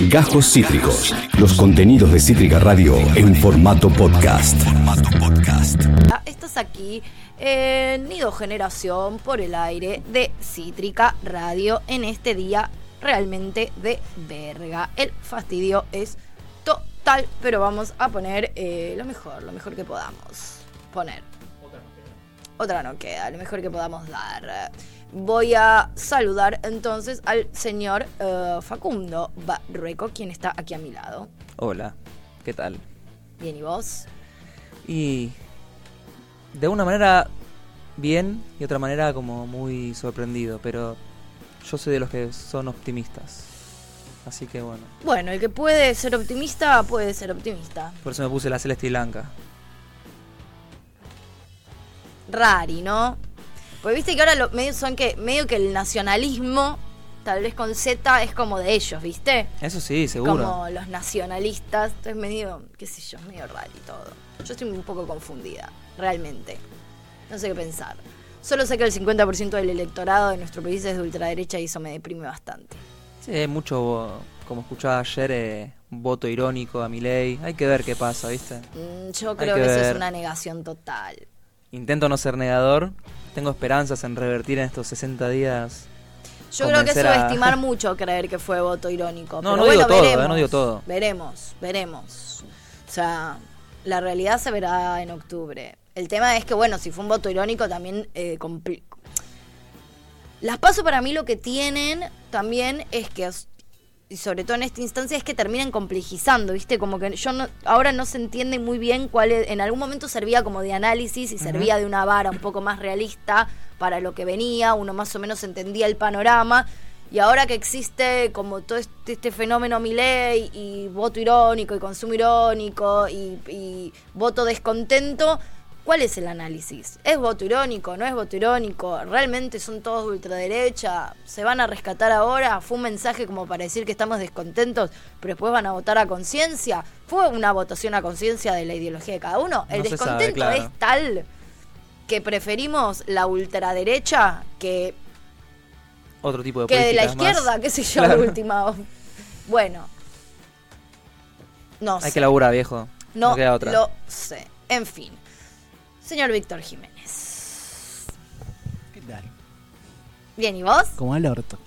Gajos Cítricos. Los contenidos de Cítrica Radio en formato podcast. Ah, Estás aquí en Nido Generación por el aire de Cítrica Radio en este día realmente de verga. El fastidio es total, pero vamos a poner eh, lo mejor, lo mejor que podamos poner. Otra no queda, lo mejor que podamos dar. Voy a saludar entonces al señor eh, Facundo Barrueco, quien está aquí a mi lado. Hola, ¿qué tal? Bien, ¿y vos? Y de una manera bien y otra manera como muy sorprendido, pero yo soy de los que son optimistas. Así que bueno, Bueno, el que puede ser optimista, puede ser optimista. por eso me puse la celeste y blanca. Rari, ¿no? Pues viste que ahora son que medio que el nacionalismo, tal vez con Z, es como de ellos, ¿viste? Eso sí, seguro. Como los nacionalistas. Entonces medio, qué sé yo, medio raro y todo. Yo estoy un poco confundida, realmente. No sé qué pensar. Solo sé que el 50% del electorado de nuestro país es de ultraderecha y eso me deprime bastante. Sí, hay mucho, como escuchaba ayer, eh, voto irónico a mi ley. Hay que ver qué pasa, ¿viste? Mm, Yo creo que que, eso es una negación total. Intento no ser negador. Tengo esperanzas en revertir en estos 60 días. Yo creo que es a- subestimar mucho creer que fue voto irónico. No, pero no bueno, digo todo, eh, veremos, no digo todo. Veremos, veremos. O sea, la realidad se verá en octubre. El tema es que, bueno, si fue un voto irónico, también eh, Las paso para mí lo que tienen también es que, y sobre todo en esta instancia, es que terminan complejizando, ¿viste? Como que yo no, ahora no se entiende muy bien cuál es, en algún momento servía como de análisis y servía de una vara un poco más realista para lo que venía, uno más o menos entendía el panorama. Y ahora que existe como todo este, este fenómeno Milei y voto irónico y consumo irónico y, y voto descontento, ¿cuál es el análisis? ¿Es voto irónico? ¿No es voto irónico? ¿Realmente son todos de ultraderecha? ¿Se van a rescatar ahora? ¿Fue un mensaje como para decir que estamos descontentos, pero después van a votar a conciencia? ¿Fue una votación a conciencia de la ideología de cada uno? El No se sabe, descontento claro. es tal que preferimos la ultraderecha que Otro tipo de que de la más. izquierda, qué sé yo, Claro. de última. Bueno. No Hay sé. que laburar, viejo. no No queda otra. lo sé. En fin. Señor Víctor Jiménez. ¿Qué tal? Bien, ¿y vos? Como el orto.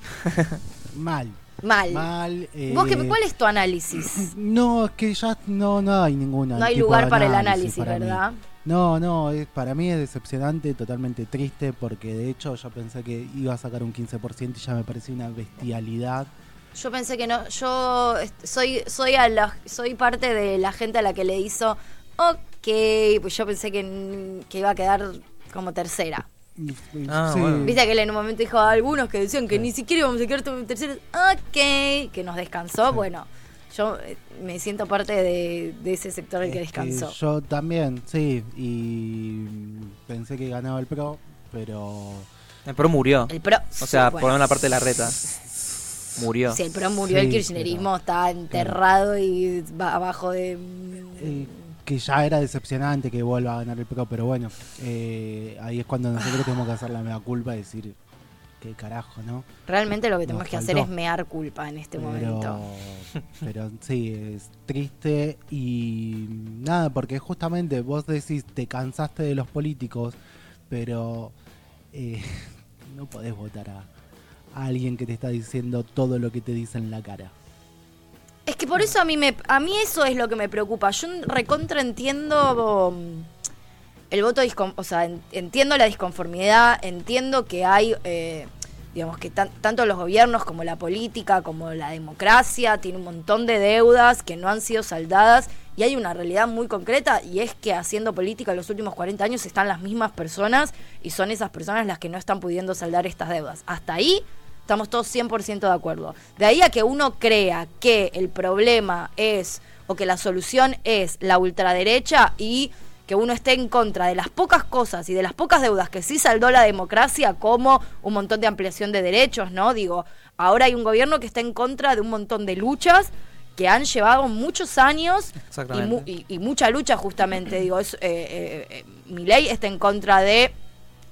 Mal. Mal. Mal. eh, ¿Vos qué, ¿Cuál es tu análisis? No, es que ya no, no hay ninguna. No hay lugar para el análisis, para mí. ¿verdad? No, no, es, para mí es decepcionante, totalmente triste, porque de hecho yo pensé que iba a sacar un 15% y ya me parecía una bestialidad. Yo pensé que no. Yo soy soy a la, soy parte de la gente a la que le hizo. Ok, pues yo pensé que, que iba a quedar como tercera. Ah, sí, bueno. Viste que él en un momento dijo a algunos que decían que ni siquiera íbamos a quedar en tercero. Ok, que nos descansó. Bueno, yo eh, me siento parte de, de ese sector al que es que descansó. yo también, sí, y pensé que ganaba el pro, pero... El pro murió. El pro. O sea, bueno, por la parte de la reta. Murió. Si el pro murió, el Sí, kirchnerismo pero- está enterrado y va abajo de. Eh, que ya era decepcionante que vuelva a ganar el pro, pero bueno, eh, ahí es cuando nosotros tenemos que hacer la mega culpa y decir, qué carajo, ¿no? Realmente lo que tenemos que hacer es mear culpa en este momento. pero sí, es triste y nada, porque justamente vos decís, te cansaste de los políticos, pero eh, no podés votar a, a alguien que te está diciendo todo lo que te dice en la cara. Es que por eso a mí me a mí eso es lo que me preocupa. Yo recontra entiendo um, el voto o sea, en- entiendo la disconformidad, entiendo que hay eh, digamos que tan- tanto los gobiernos como la política, como la democracia tiene un montón de deudas que no han sido saldadas y hay una realidad muy concreta y es que haciendo política en los últimos 40 años están las mismas personas y son esas personas las que no están pudiendo saldar estas deudas. Hasta ahí Estamos todos 100% de acuerdo. De ahí a que uno crea que el problema es o que la solución es la ultraderecha y que uno esté en contra de las pocas cosas y de las pocas deudas que sí saldó la democracia, como un montón de ampliación de derechos, ¿no? Digo, ahora hay un gobierno que está en contra de un montón de luchas que han llevado muchos años y, mu- y- y mucha lucha justamente. Digo, es, eh, eh, eh, Milei está en contra de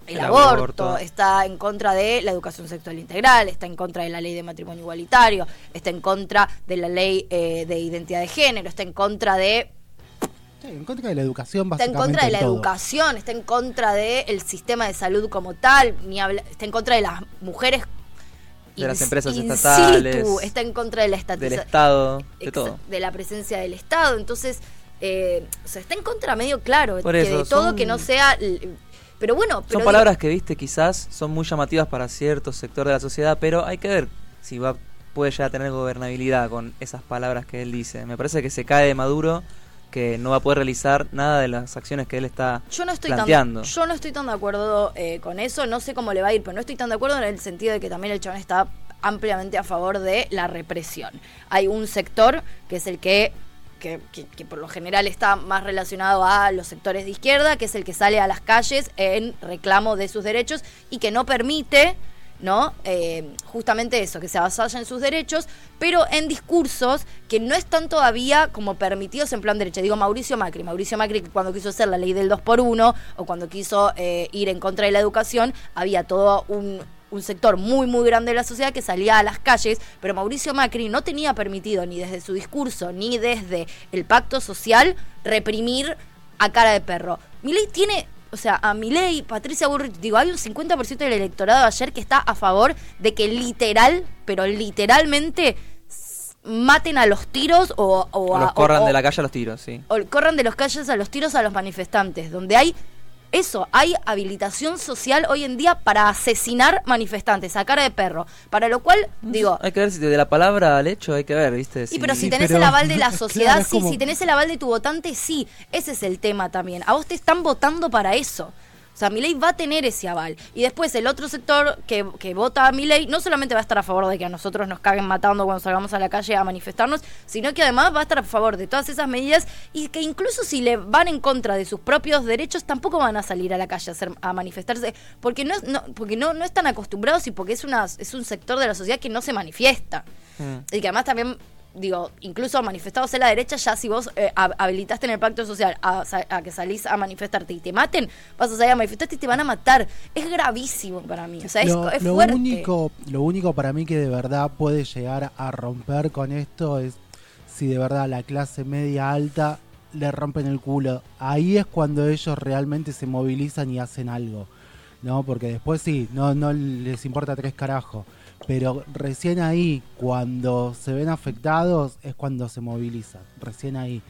el, El aborto, aborto. está en contra de la educación sexual integral, está en contra de la ley de matrimonio igualitario, está en contra de la ley eh, de identidad de género, está en contra de Sí, en contra de la educación, está en básicamente. contra de la todo. educación, está en contra del sistema de salud como tal, ni habla- está en contra de las mujeres De las empresas in estatales, situ, está en contra de la Del estatización Estado, de todo. de la presencia del Estado. Entonces, eh, o sea, está en contra medio claro Por que eso, de todo son- que no sea. Pero bueno, pero Son palabras que, viste, quizás son muy llamativas para cierto sector de la sociedad, pero hay que ver si va puede llegar a tener gobernabilidad con esas palabras que él dice. Me parece que se cae de Maduro, que no va a poder realizar nada de las acciones que él está Yo no estoy planteando. tan yo no estoy tan de acuerdo eh, con eso, no sé cómo le va a ir, pero no estoy tan de acuerdo en el sentido de que también el chabón está ampliamente a favor de la represión. Hay un sector que es el que que, por lo general está más relacionado a los sectores de izquierda, que es el que sale a las calles en reclamo de sus derechos y que no permite ¿no? Eh, justamente eso, que se avasalla en sus derechos, pero en discursos que no están todavía como permitidos en plan derecha. Digo, Mauricio Macri, Mauricio Macri cuando quiso hacer la ley del 2 por 1 o cuando quiso eh, ir en contra de la educación, había todo un, un sector muy, muy grande de la sociedad que salía a las calles, pero Mauricio Macri no tenía permitido ni desde su discurso ni desde el pacto social reprimir a cara de perro. Milei tiene, o sea, a Milei, Patricia Bullrich, digo, hay un 50% del electorado ayer que está a favor de que literal, pero literalmente maten a los tiros o, o O a- los corran o- de la calle a los tiros, sí. o corran de los calles a los tiros a los manifestantes, donde hay eso, hay habilitación social hoy en día para asesinar manifestantes a cara de perro, para lo cual, digo, Hay que ver si de la palabra al hecho hay que ver, ¿viste? y pero si Sí, tenés pero- el aval de la claro, sociedad, es sí, como- si tenés el aval de tu votante, sí, ese es el tema también. A vos te están votando para eso. O sea, Milei va a tener ese aval. Y después el otro sector que, que vota a Milei no solamente va a estar a favor de que a nosotros nos caguen matando cuando salgamos a la calle a manifestarnos, sino que además va a estar a favor de todas esas medidas y que incluso si le van en contra de sus propios derechos, tampoco van a salir a la calle a, hacer, a manifestarse, porque no, no, porque no, no están acostumbrados y porque es, una, es un sector de la sociedad que no se manifiesta. Mm. Y que además también, digo, incluso manifestados en la derecha, ya si vos eh, hab- habilitaste en el pacto social a, a que salís a manifestarte y te maten, vas a salir a manifestarte y te van a matar. Es gravísimo para mí. O sea, es, lo, es lo fuerte. único lo único para mí que de verdad puede llegar a romper con esto es si de verdad la clase media alta le rompen el culo ahí es cuando ellos realmente se movilizan y hacen algo no porque después sí no no les importa tres carajos pero recién ahí cuando se ven afectados es cuando se movilizan recién ahí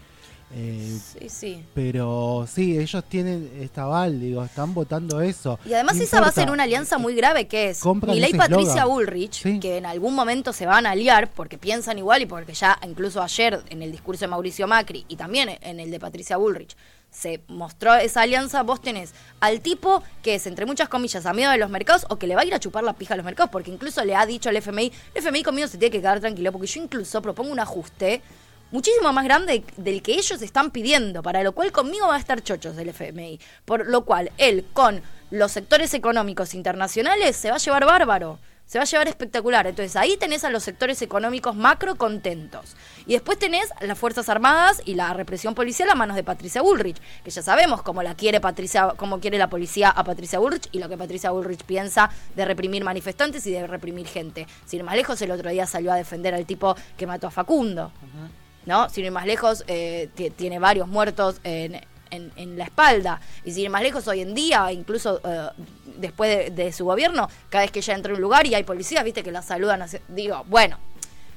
Eh, Sí, sí. pero sí, ellos tienen esta aval, digo, están votando eso. Y además No esa va a importa. ser una alianza muy grave que es Milei Patricia. Bullrich, Sí. que en algún momento se van a aliar porque piensan igual y porque ya incluso ayer en el discurso de Mauricio Macri y también en el de Patricia Bullrich se mostró esa alianza, vos tenés al tipo que es, entre muchas comillas, amigo de los mercados o que le va a ir a chupar la pija a los mercados, porque incluso le ha dicho al FMI, el FMI conmigo se tiene que quedar tranquilo, porque yo incluso propongo un ajuste muchísimo más grande del que ellos están pidiendo, para lo cual conmigo va a estar chochos del FMI. Por lo cual, él con los sectores económicos internacionales se va a llevar bárbaro. Se va a llevar espectacular. Entonces ahí tenés a los sectores económicos macro contentos. Y después tenés las Fuerzas Armadas y la represión policial a manos de Patricia Bullrich, que ya sabemos cómo la quiere Patricia, cómo quiere la policía a Patricia Bullrich y lo que Patricia Bullrich piensa de reprimir manifestantes y de reprimir gente. Sin más lejos, el otro día salió a defender al tipo que mató a Facundo. ¿No? Sin ir más lejos, eh, ti- tiene varios muertos en, en- en la espalda. Y sin ir más lejos, hoy en día, incluso eh, después de, de su gobierno, cada vez que ella entra a un lugar y hay policías, viste que la saludan. así- digo, bueno.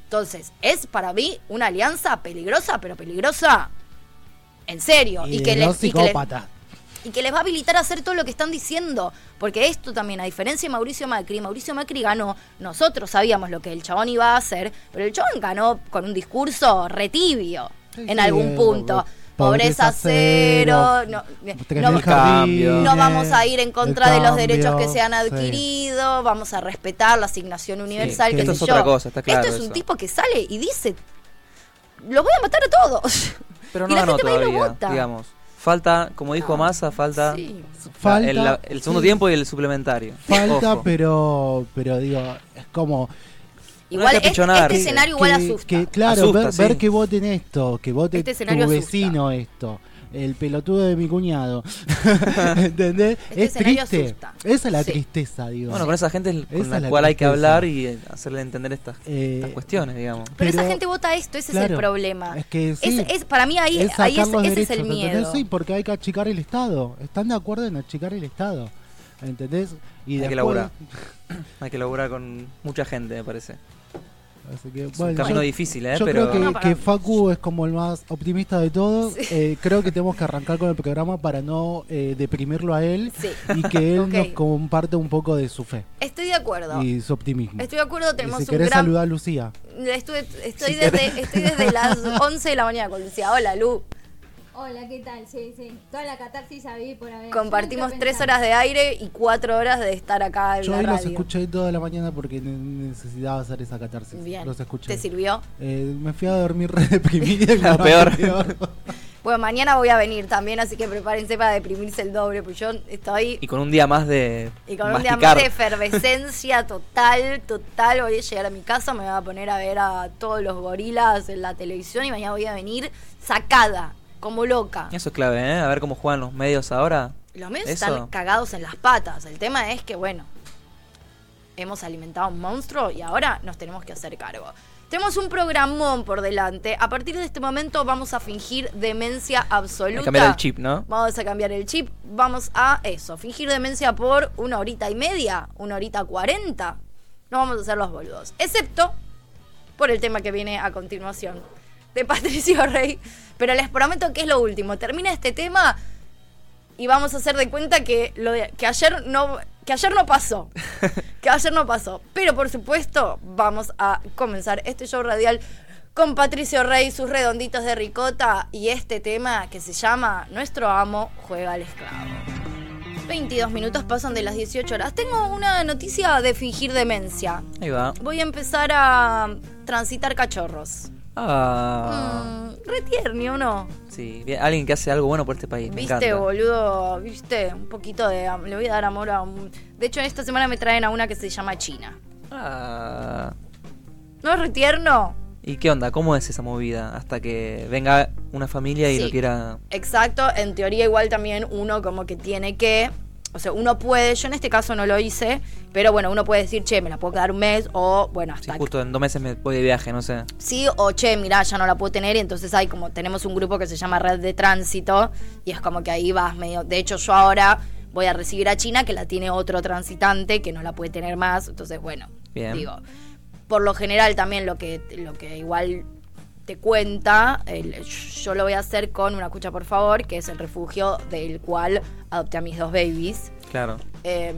Entonces, es para mí una alianza peligrosa, pero peligrosa en serio. Y, que, les, y, que. Y que les va a habilitar a hacer todo lo que están diciendo. Porque esto también, a diferencia de Mauricio Macri, Mauricio Macri ganó, nosotros sabíamos lo que el chabón iba a hacer, pero el chabón ganó con un discurso retibio Sí, en sí, algún punto. pobreza Pobreza cero, cero, no, cambio. vamos a ir en contra de los derechos que se han sí. adquirido, vamos a respetar la asignación universal. que qué esto sé es yo. otra cosa, está claro Esto es un eso. tipo que sale y dice, los voy a matar a todos. Pero Y no la ganó gente va y lo vota. digamos. Falta, como dijo Ah, Massa, falta Sí. Falta, el, la- el segundo sí, tiempo y el suplementario. Falta, Ojo. pero, pero digo, es como Igual este, este Que- escenario igual asusta. que, claro, Asusta, ver, sí. ver que voten esto, que vote Este tu asusta. vecino esto. El pelotudo de mi cuñado. ¿Entendés? Este es escenario triste. asusta. Esa es la Sí. tristeza, digo. Bueno, con esa gente es con la la cual hay que hablar y hacerle entender estas, Eh, estas cuestiones, digamos. Pero, esa gente vota esto, ese es el problema. es que sí. Es- es- para mí ahí, es ahí es- los ese es derechos, el ¿entendés? miedo. Sí, porque hay que achicar el Estado. ¿Están de acuerdo en achicar el Estado? ¿Entendés? Y Hay que laburar. Hay que laburar con mucha gente, me parece. Así que, Es un camino yo- difícil, ¿eh? Yo Pero creo que, No. Facu es como el más optimista de todos. Sí. Eh, creo que tenemos que arrancar con el programa para no eh, deprimirlo a él Sí. y que él nos comparte un poco de su fe Estoy de acuerdo. y su optimismo. Estoy de acuerdo, Y tenemos si un querés gran... saludar a Lucía. Estuve- estoy, desde, estoy desde las 11 de la mañana con Lucía. Hola, Lu. Hola, ¿qué tal? Sí, sí. Toda la catarsis había por haber. Compartimos tres horas de aire y cuatro horas de estar acá en Yo la hoy los radio. escuché toda la mañana porque ne- necesitaba hacer esa catarsis. Bien. Los escuché. ¿Te sirvió? Eh, me fui a dormir re deprimida. La peor. peor. Bueno, mañana voy a venir también, así que prepárense para deprimirse el doble, pues yo estoy... Y con un día más de. Y con un día más de efervescencia total, total, voy a llegar a mi casa, me voy a poner a ver a todos los gorilas en la televisión y mañana voy a venir sacada, como loca. Eso es clave, ¿eh? A ver cómo juegan los medios ahora. Los medios Eso. están cagados en las patas. El tema es que, bueno, hemos alimentado a un monstruo y ahora nos tenemos que hacer cargo. Tenemos un programón por delante. A partir de este momento vamos a fingir demencia absoluta. que cambiar el chip, ¿no? Vamos a cambiar el chip. Vamos a eso, fingir demencia por una horita y media, una horita cuarenta. No vamos a hacer los boludos. Excepto por el tema que viene a continuación de Patricio Rey. Pero les prometo que es lo último. Termina este tema y vamos a hacer de cuenta que lo de- que ayer no que ayer no pasó. que ayer no pasó. Pero por supuesto, vamos a comenzar este show radial con Patricio Rey, sus redonditos de ricota y este tema que se llama Nuestro amo juega al esclavo. 22 minutos pasan de las 18 horas. Tengo una noticia de fingir demencia. Ahí va. Voy a empezar a transitar cachorros. Ah. Mm, re tierno, ¿o no? Sí, bien, alguien que hace algo bueno por este país. Me Viste, encanta. boludo, viste, un poquito de... Le voy a dar amor a un... De hecho, esta semana me traen a una que se llama China. Ah. ¿No es re tierno? ¿Y qué onda? ¿Cómo es esa movida? Hasta que venga una familia y Sí. lo quiera. Exacto, en teoría igual también uno como que tiene que... O sea, uno puede, yo en este caso no lo hice, pero bueno, uno puede decir, che, me la puedo quedar un mes o, bueno, hasta justo en dos meses me voy de viaje, no sé. Sí, o che, mirá, ya no la puedo tener y entonces hay como, tenemos un grupo que se llama Red de Tránsito y es como que ahí vas medio, de hecho yo ahora voy a recibir a China que la tiene otro transitante que no la puede tener más, entonces bueno, Bien. digo, por lo general también lo que, lo que igual te cuenta, el- yo lo voy a hacer con una escucha por favor, que es el refugio del cual adopté a mis dos babies. Claro. Eh,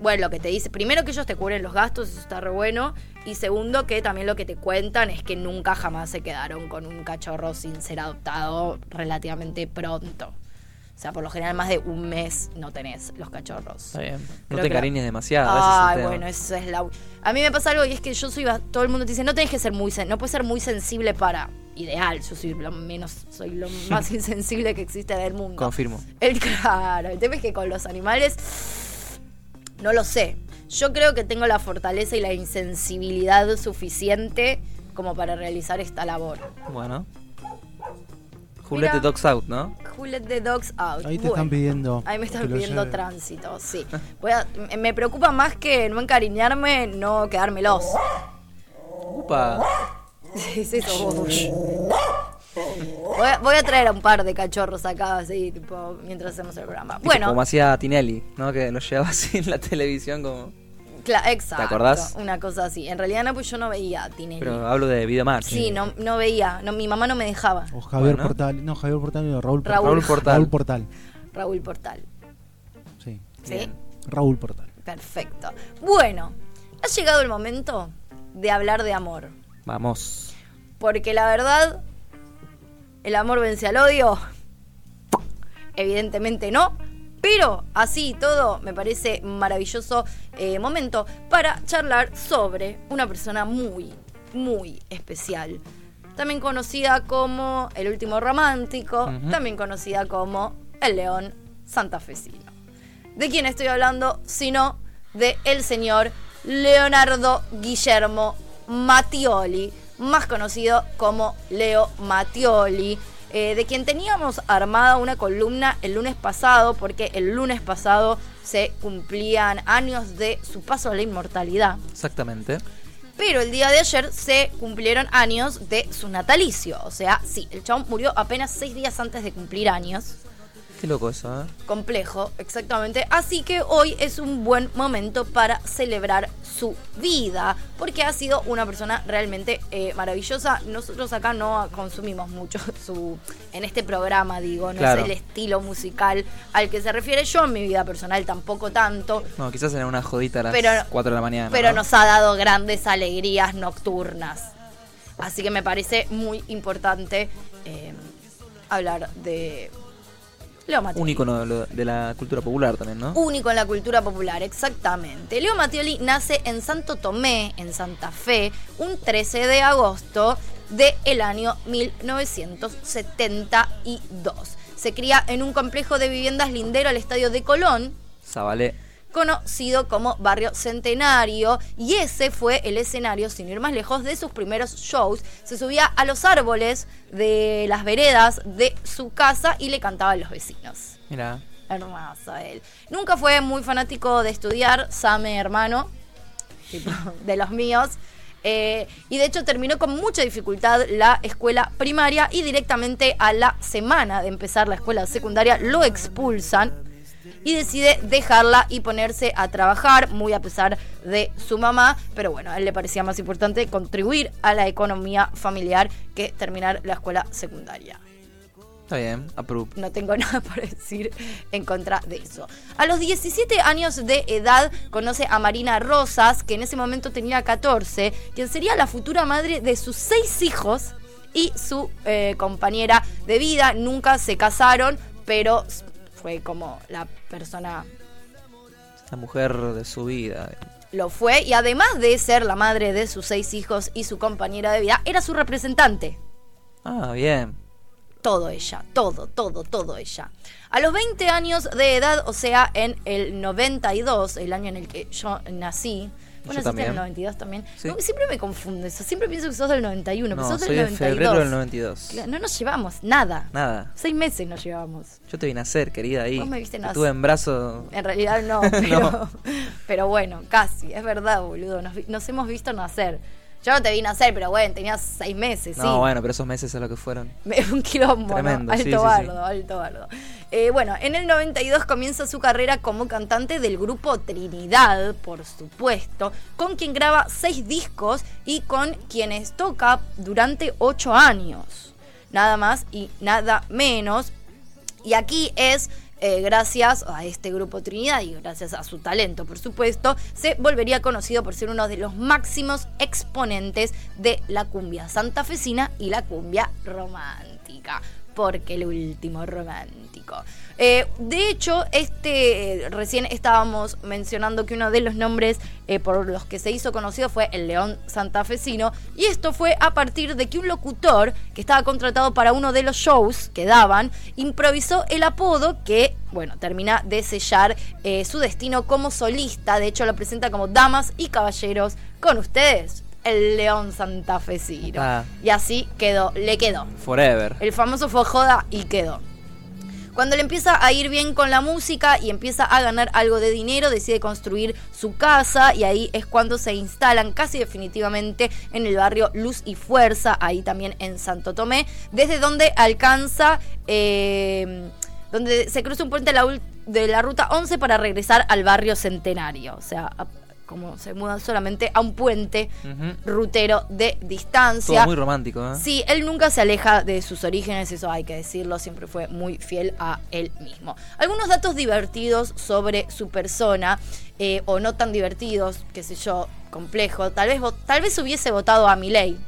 bueno, lo que te dice, primero que ellos te cubren los gastos, eso está re bueno. Y segundo que también lo que te cuentan es que nunca jamás se quedaron con un cachorro sin ser adoptado relativamente pronto. O sea, por lo general más de un mes no tenés los cachorros. Está bien. No Creo te la- encariñes demasiado. Ay, tema. bueno, eso es la... A mí me pasa algo y es que yo soy... Todo el mundo te dice, no tenés que ser muy... sen- No puedes ser muy sensible para... Ideal, yo soy lo menos... Soy lo más insensible que existe del mundo. Confirmo. El, claro, el tema es que con los animales no lo sé. Yo creo que tengo la fortaleza y la insensibilidad suficiente como para realizar esta labor. Bueno. Juliette Mira. Dogs Out, ¿no? Who let the dogs out? Ahí te Bueno, están pidiendo. Ahí me están pidiendo tránsito, sí. Voy a- me preocupa más que no encariñarme, no quedármelos. Upa. Sí, sí, eso vos. Voy a, voy a traer a un par de cachorros acá, así, tipo, mientras hacemos el programa. Tipo, Bueno, Como hacía Tinelli, ¿no? Que lo llevaba así en la televisión como... Cla- exacto. acordás? Una cosa así. En realidad no, pues yo no veía a Tinelli. Pero hablo de Video Match. sí, no, no veía. No, mi mamá no me dejaba. O Javier Bueno. Portal. No, Javier Portal no, Raúl Portal. Raúl. Raúl Portal. Raúl Portal. Raúl Portal. Sí. ¿Sí? Bien. Raúl Portal. Perfecto. Bueno, ha llegado el momento de hablar de amor. Vamos. Porque la verdad, el amor vence al odio. Evidentemente no. Pero así todo, me parece maravilloso eh, momento para charlar sobre una persona muy, muy especial. También conocida como el último romántico, también conocida como el león santafesino. ¿De quién estoy hablando? Sino de el señor Leonardo Guillermo Mattioli, más conocido como Leo Mattioli. Eh, de quien teníamos armada una columna el lunes pasado, porque el lunes pasado se cumplían años de su paso a la inmortalidad. Exactamente. Pero el día de ayer se cumplieron años de su natalicio. O sea, sí, el chabón murió apenas seis días antes de cumplir años. Qué loco eso, ¿eh? Complejo, exactamente. Así que hoy es un buen momento para celebrar su vida, porque ha sido una persona realmente eh, maravillosa. Nosotros acá no consumimos mucho su en este programa, digo, no Claro. es el estilo musical al que se refiere yo en mi vida personal tampoco tanto, No, quizás en una jodita a las Pero- 4 de la mañana. pero ¿no? nos ha dado grandes alegrías nocturnas. Así que me parece muy importante eh, hablar de Leo Mattioli. Un de, de la cultura popular también, ¿no? Único en la cultura popular, exactamente. Leo Mattioli nace en Santo Tomé, en Santa Fe, un 13 de agosto del año 1972. Se cría en un complejo de viviendas lindero al estadio de Colón, Zabalé. Conocido como Barrio Centenario, y ese fue el escenario, sin ir más lejos, de sus primeros shows. Se subía a los árboles de las veredas de su casa y le cantaba a los vecinos. Mira. Hermoso él. Nunca fue muy fanático de estudiar, Same hermano, tipo, de los míos. Eh, y de hecho terminó con mucha dificultad la escuela primaria y directamente a la semana de empezar la escuela secundaria lo expulsan y decide dejarla y ponerse a trabajar, muy a pesar de su mamá. Pero bueno, a él le parecía más importante contribuir a la economía familiar que terminar la escuela secundaria Está bien, approve. no tengo nada por decir en contra de eso. A los 17 años de edad conoce a Marina Rosas, que en ese momento tenía 14, quien sería la futura madre de sus seis hijos y su eh, compañera de vida. Nunca se casaron, pero fue como la persona La mujer de su vida. lo fue y además de ser la madre de sus seis hijos y su compañera de vida, era su representante. Ah, bien. todo ella, todo, todo, todo ella. A los 20 años de edad, o sea, en el 92, el año en el que yo nací. ¿Vos naciste en el también. 92 también? Sí. No, siempre me confunde eso. Siempre pienso que sos del 91, pero No, sos del soy de 92. febrero del 92. Claro, No nos llevamos nada. Nada. Seis meses nos llevamos. Yo te vine a hacer, querida, ahí. Vos me viste Te nacer. tuve en brazo. En realidad no, pero, No. pero bueno, casi. Es verdad, boludo. Nos, hemos visto nacer. Yo no te vi nacer, pero bueno, tenías seis meses, sí. No, bueno, pero esos meses es lo que fueron. Un quilombo, ¿no? Tremendo, alto sí, sí, sí. bardo, alto bardo. Eh, bueno, en el 92 comienza su carrera como cantante del grupo Trinidad, por supuesto, con quien graba seis discos y con quienes toca durante ocho años. Nada más y nada menos. Y aquí es eh, gracias a este grupo Trinidad y gracias a su talento, por supuesto, se volvería conocido por ser uno de los máximos exponentes de la cumbia santafesina y la cumbia romántica. Porque el último romántico. Eh, de hecho, este eh, recién estábamos mencionando que uno de los nombres eh, por los que se hizo conocido fue el León Santafesino. Y esto fue a partir de que un locutor que estaba contratado para uno de los shows que daban improvisó el apodo que, bueno, termina de sellar su destino como solista. De hecho, lo presenta como Damas y Caballeros con ustedes, el León Santafesino. Ah. Y así quedó, le quedó. Forever. El famoso fue joda y quedó. Cuando le empieza a ir bien con la música y empieza a ganar algo de dinero, decide construir su casa y ahí es cuando se instalan casi definitivamente en el barrio Luz y Fuerza, ahí también en Santo Tomé, desde donde alcanza, eh, donde se cruza un puente de la, de la ruta 11 para regresar al barrio Centenario. O sea, como se mudan solamente a un puente rutero de distancia. Todo muy romántico, ¿eh? Sí, él nunca se aleja de sus orígenes, eso hay que decirlo, siempre fue muy fiel a él mismo. Algunos datos divertidos sobre su persona, eh, o no tan divertidos, qué sé yo, complejo. Tal vez, tal vez hubiese votado a Milei.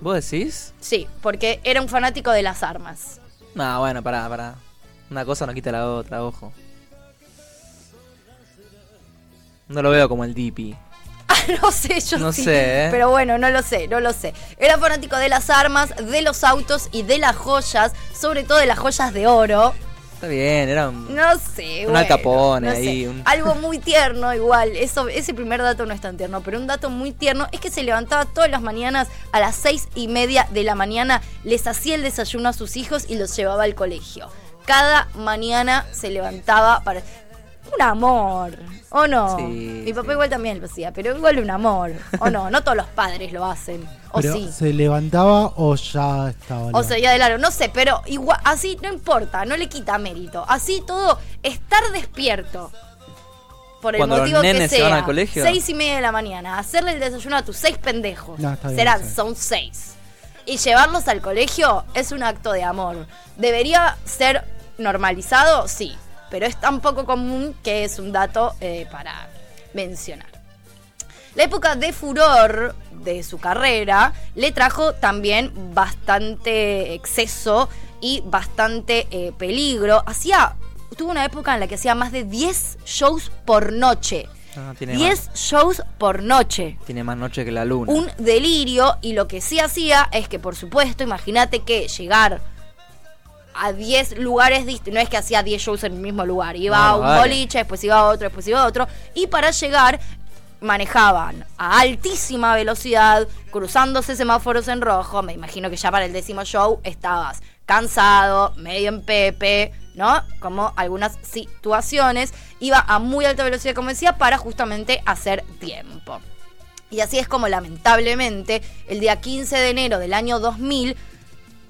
¿Vos decís? Sí, porque era un fanático de las armas. No, bueno, pará, pará. Una cosa no quita la otra, ojo. No lo veo como el Dipi. no sé, yo No sí. sé, ¿eh? Pero bueno, no lo sé, no lo sé. Era fanático de las armas, de los autos y de las joyas, sobre todo de las joyas de oro. Está bien, era un... No sé, Un bueno, Capone no sé. ahí, un- Algo muy tierno igual. Eso, ese primer dato no es tan tierno, pero un dato muy tierno es que se levantaba todas las mañanas a las seis y media de la mañana, les hacía el desayuno a sus hijos y los llevaba al colegio. Cada mañana se levantaba para... Un amor, ¿o no? Sí, Mi papá sí. igual también lo hacía, pero igual un amor, ¿o no? No todos los padres lo hacen, ¿o Pero, sí? ¿Se levantaba o ya estaba? O sea, ya de largo, no sé, pero igual, así no importa, no le quita mérito. Así todo, estar despierto. Por el Cuando los motivo que se sea. van al colegio. Seis y media de la mañana, hacerle el desayuno a tus seis pendejos. No, está bien, Serán, sí. son seis. Y llevarlos al colegio es un acto de amor. ¿Debería ser normalizado? Sí. Pero es tan poco común que es un dato eh, para mencionar. La época de furor de su carrera le trajo también bastante exceso y bastante eh, peligro. Hacía, tuvo una época en la que hacía más de 10 shows por noche. Ah, tiene 10 shows por noche. Tiene más noche que la luna. Un delirio y lo que sí hacía es que, por supuesto, imagínate que llegar a 10 lugares distintos, no es que hacía 10 shows en el mismo lugar, iba No, a un vale. boliche, después iba a otro, después iba a otro, y para llegar manejaban a altísima velocidad, cruzándose semáforos en rojo, me imagino que ya para el décimo show estabas cansado, medio en pepe, ¿no? Como algunas situaciones, iba a muy alta velocidad, como decía, para justamente hacer tiempo. Y así es como lamentablemente el día 15 de enero del año 2000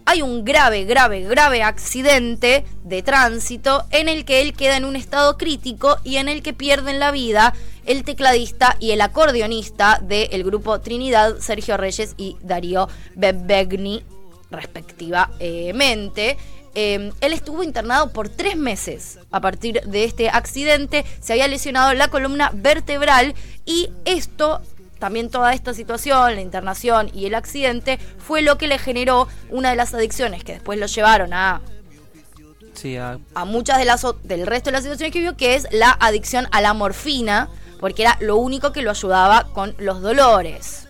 hay un grave, grave, grave accidente de tránsito en el que él queda en un estado crítico y en el que pierden la vida el tecladista y el acordeonista del grupo Trinidad, Sergio Reyes y Darío Bebegni, respectivamente. Eh, él estuvo internado por tres meses a partir de este accidente. Se había lesionado la columna vertebral y esto también toda esta situación, la internación y el accidente, fue lo que le generó una de las adicciones que después lo llevaron a, Sí, ah, a muchas de las del resto de las situaciones que vio, que es la adicción a la morfina, porque era lo único que lo ayudaba con los dolores.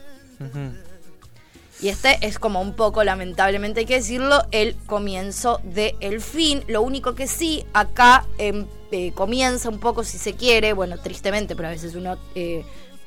Y este es como un poco, lamentablemente hay que decirlo, el comienzo del fin. Lo único que sí, acá em, eh, comienza un poco, si se quiere, bueno, tristemente, pero a veces uno eh,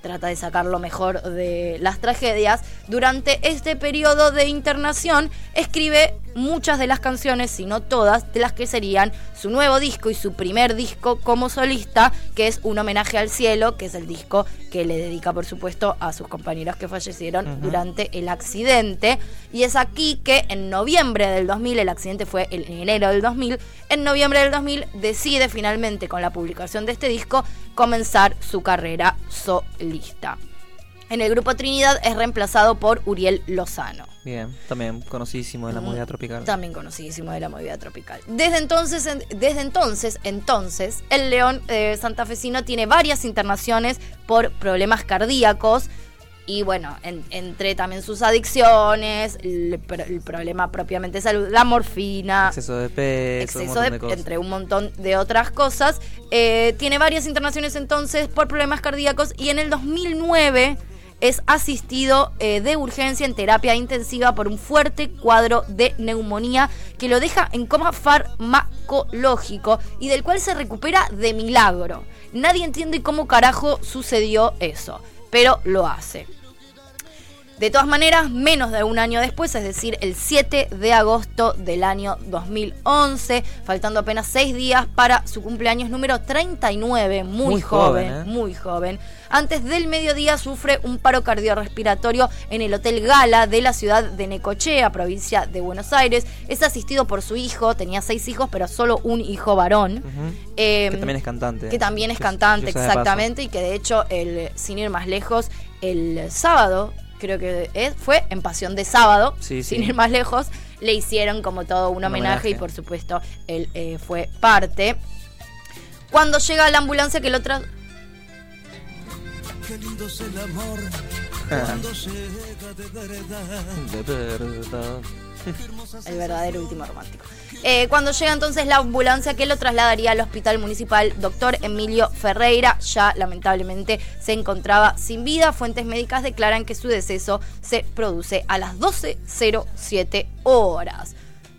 trata de sacar lo mejor de las tragedias. Durante este periodo de internación, escribe muchas de las canciones, si no todas, de las que serían su nuevo disco y su primer disco como solista, que es Un homenaje al cielo, que es el disco que le dedica, por supuesto, a sus compañeros que fallecieron durante el accidente. Y es aquí que en noviembre del 2000, el accidente fue en enero del 2000, en noviembre del 2000 decide finalmente con la publicación de este disco comenzar su carrera solista. En el grupo Trinidad es reemplazado por Uriel Lozano. Bien, también conocidísimo de la movida tropical. También conocidísimo de la movida tropical. Desde entonces, en- desde entonces, entonces, el León eh, santafesino tiene varias internaciones por problemas cardíacos. Y bueno, en- entre también sus adicciones, el, pro- el problema propiamente de salud, la morfina, Exceso de peso, exceso de, de entre un montón de otras cosas. Eh, tiene varias internaciones entonces por problemas cardíacos y en el 2009 es asistido eh, de urgencia en terapia intensiva por un fuerte cuadro de neumonía que lo deja en coma farmacológico y del cual se recupera de milagro. Nadie entiende cómo carajo sucedió eso, pero lo hace. De todas maneras, menos de un año después, es decir, el 7 de agosto del año 2011, faltando apenas seis días para su cumpleaños número 39, muy, Muy joven, joven, ¿eh? muy joven. Antes del mediodía sufre un paro cardiorrespiratorio en el Hotel Gala de la ciudad de Necochea, provincia de Buenos Aires. Es asistido por su hijo, tenía seis hijos, pero solo un hijo varón. Eh, que también es cantante. que también es Yo- cantante, yo exactamente, y que de hecho, el, sin ir más lejos, el sábado, creo que es, fue en Pasión de Sábado, Sí, sin sí. ir más lejos, le hicieron como todo un, Un homenaje, homenaje. y por supuesto él eh, fue parte. Cuando llega la ambulancia que lo tra... De verdad. el verdadero último romántico. Eh, cuando llega entonces la ambulancia que lo trasladaría al hospital municipal, doctor Emilio Ferreira ya lamentablemente se encontraba sin vida. Fuentes médicas declaran que su deceso se produce a las 12.07 horas.